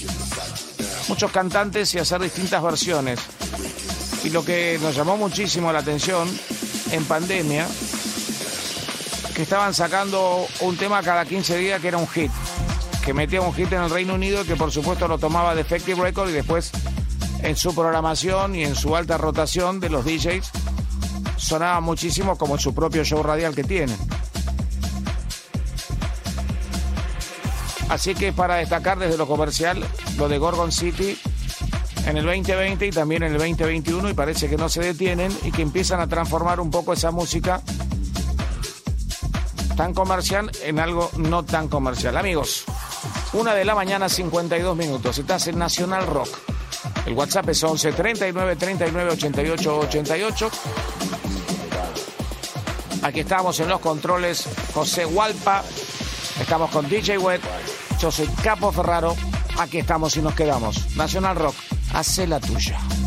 muchos cantantes y hacer distintas versiones. Lo que nos llamó muchísimo la atención en pandemia, que estaban sacando un tema cada 15 días que era un hit, que metía un hit en el Reino Unido y que por supuesto lo tomaba de Effective Record y después en su programación y en su alta rotación de los DJs sonaba muchísimo como en su propio show radial que tienen. Así que para destacar desde lo comercial lo de Gorgon City en el 2020 y también en el 2021 y parece que no se detienen y que empiezan a transformar un poco esa música tan comercial en algo no tan comercial. Amigos, una de la mañana 52 minutos, estás en Nacional Rock. El WhatsApp es 11 39 39 88 88. Aquí estamos en los controles José Hualpa. Estamos con DJ Wet. Yo soy Capo Ferraro. Aquí estamos y nos quedamos. Nacional Rock, hace la tuya.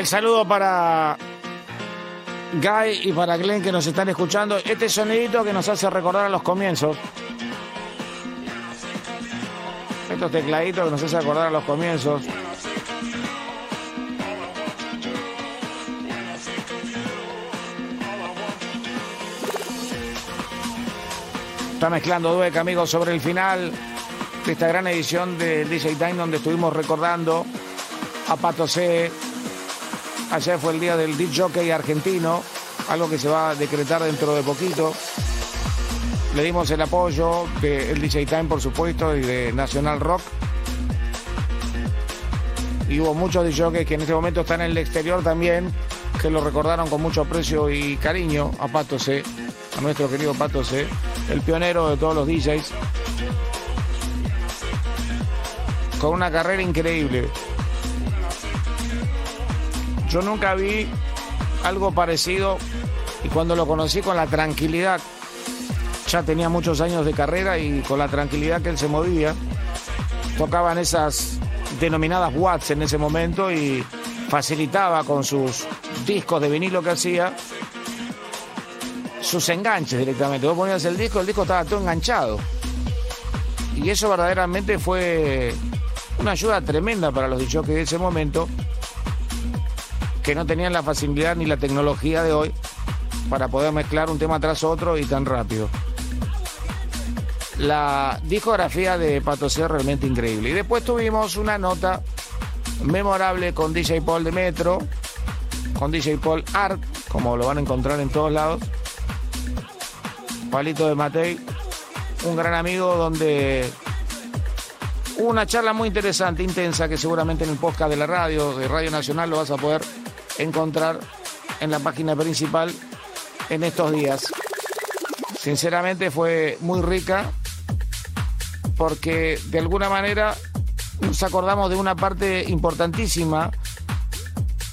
El saludo para Guy y para Glenn que nos están escuchando. Este sonidito que nos hace recordar a los comienzos. Estos tecladitos que nos hace recordar a los comienzos. Está mezclando Dueck, amigos, sobre el final de esta gran edición de DJ Time donde estuvimos recordando a Pato C. Ayer fue el día del DJ Jockey argentino, algo que se va a decretar dentro de poquito. Le dimos el apoyo del DJ Time, por supuesto, y de Nacional Rock. Y hubo muchos DJ que en este momento están en el exterior también, que lo recordaron con mucho aprecio y cariño a Pato C, a nuestro querido Pato C, el pionero de todos los DJs. Con una carrera increíble. Yo nunca vi algo parecido y cuando lo conocí con la tranquilidad, ya tenía muchos años de carrera y con la tranquilidad que él se movía, tocaban esas denominadas watts en ese momento y facilitaba con sus discos de vinilo que hacía sus enganches directamente. Vos ponías el disco, el disco estaba todo enganchado. Y eso verdaderamente fue una ayuda tremenda para los DJs de ese momento que no tenían la facilidad ni la tecnología de hoy para poder mezclar un tema tras otro y tan rápido. La discografía de Pato es realmente increíble. Y después tuvimos una nota memorable con DJ Paul de Metro, con DJ Paul Art, como lo van a encontrar en todos lados. Palito de Matei, un gran amigo donde hubo una charla muy interesante, intensa, que seguramente en el podcast de la radio, de Radio Nacional, lo vas a poder encontrar en la página principal en estos días. Sinceramente fue muy rica porque de alguna manera nos acordamos de una parte importantísima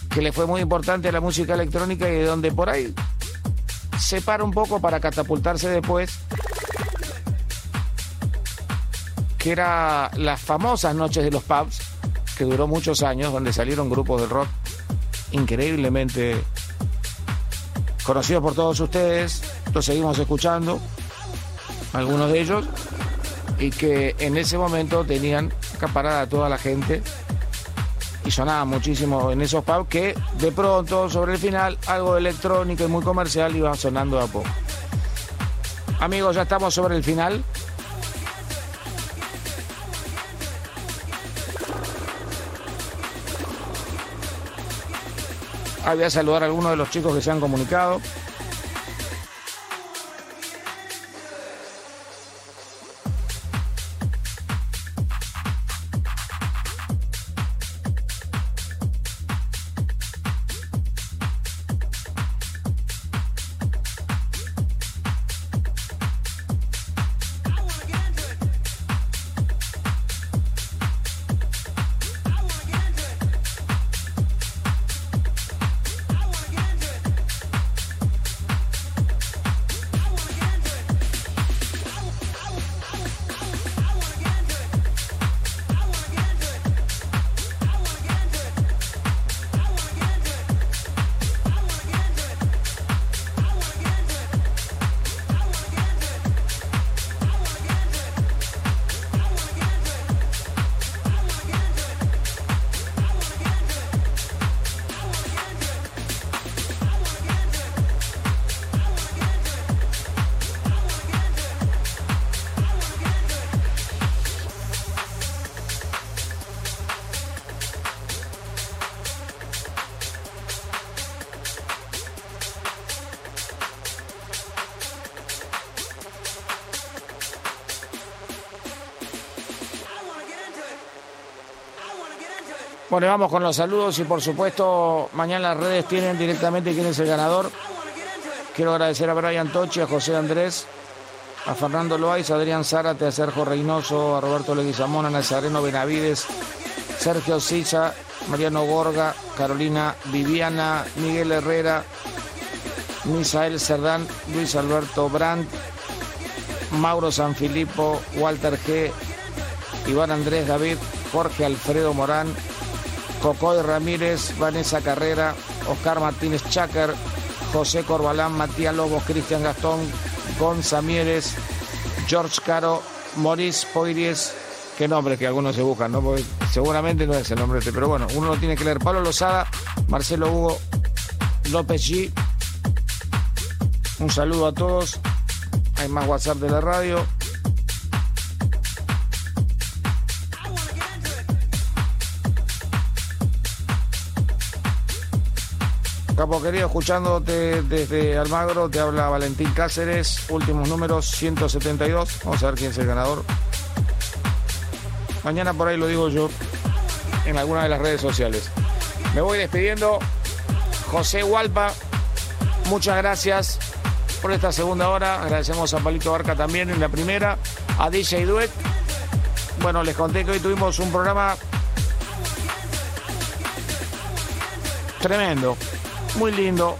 que le fue muy importante a la música electrónica y de donde por ahí se para un poco para catapultarse después, que era las famosas noches de los pubs, que duró muchos años, donde salieron grupos de rock increíblemente conocidos por todos ustedes, los seguimos escuchando, algunos de ellos, y que en ese momento tenían acaparada a toda la gente y sonaba muchísimo en esos pubs que de pronto sobre el final algo electrónico y muy comercial iba sonando a poco. Amigos, ya estamos sobre el final. Ah, voy a saludar a algunos de los chicos que se han comunicado. Bueno, vamos con los saludos y por supuesto mañana las redes tienen directamente quién es el ganador. Quiero agradecer a Brian Tochi, a José Andrés, a Fernando Loaiz, a Adrián Zárate, a Sergio Reynoso, a Roberto Leguizamón, a Nazareno Benavides, Sergio Sisa, Mariano Gorga, Carolina Viviana, Miguel Herrera, Misael Cerdán, Luis Alberto Brandt, Mauro Sanfilippo, Walter G, Iván Andrés David, Jorge Alfredo Morán, Cocoy Ramírez, Vanessa Carrera, Oscar Martínez Cháquer, José Corbalán, Matías Lobos, Cristian Gastón, Gonza Mieres, George Caro, Maurice Poiries, qué nombre que algunos se buscan, ¿no? Porque seguramente no es el nombre este, pero bueno, uno lo tiene que leer. Pablo Lozada, Marcelo Hugo, López G. Un saludo a todos. Hay más WhatsApp de la radio. Capo querido, escuchándote desde Almagro, te habla Valentín Cáceres, últimos números 172. Vamos a ver quién es el ganador. Mañana por ahí lo digo yo en alguna de las redes sociales. Me voy despidiendo. José Hualpa, muchas gracias por esta segunda hora. Agradecemos a Palito Barca también en la primera. A DJ Duet. Bueno, les conté que hoy tuvimos un programa tremendo, muy lindo,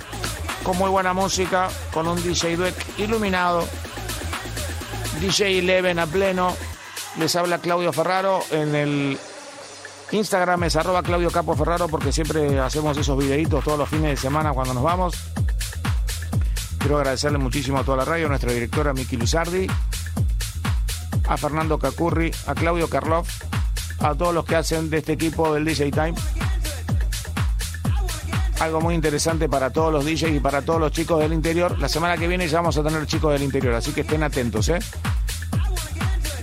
con muy buena música, con un DJ Duet iluminado. DJ Eleven a pleno. Les habla Claudio Ferraro en el Instagram es arroba Claudio Capo Ferraro porque siempre hacemos esos videitos todos los fines de semana cuando nos vamos. Quiero agradecerle muchísimo a toda la radio, a nuestra directora Miki Luzardi, a Fernando Cacurri, a Claudio Karloff, a todos los que hacen de este equipo del DJ Time. Algo muy interesante para todos los DJs y para todos los chicos del interior. La semana que viene ya vamos a tener chicos del interior, así que estén atentos, ¿eh?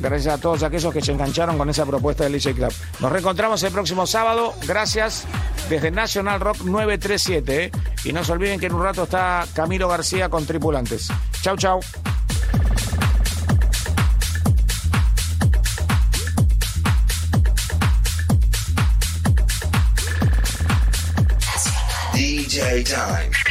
Gracias a todos aquellos que se engancharon con esa propuesta del DJ Club. Nos reencontramos el próximo sábado. Gracias desde National Rock 937. ¿eh? Y no se olviden que en un rato está Camilo García con tripulantes. Chau, chau.
DJ Time.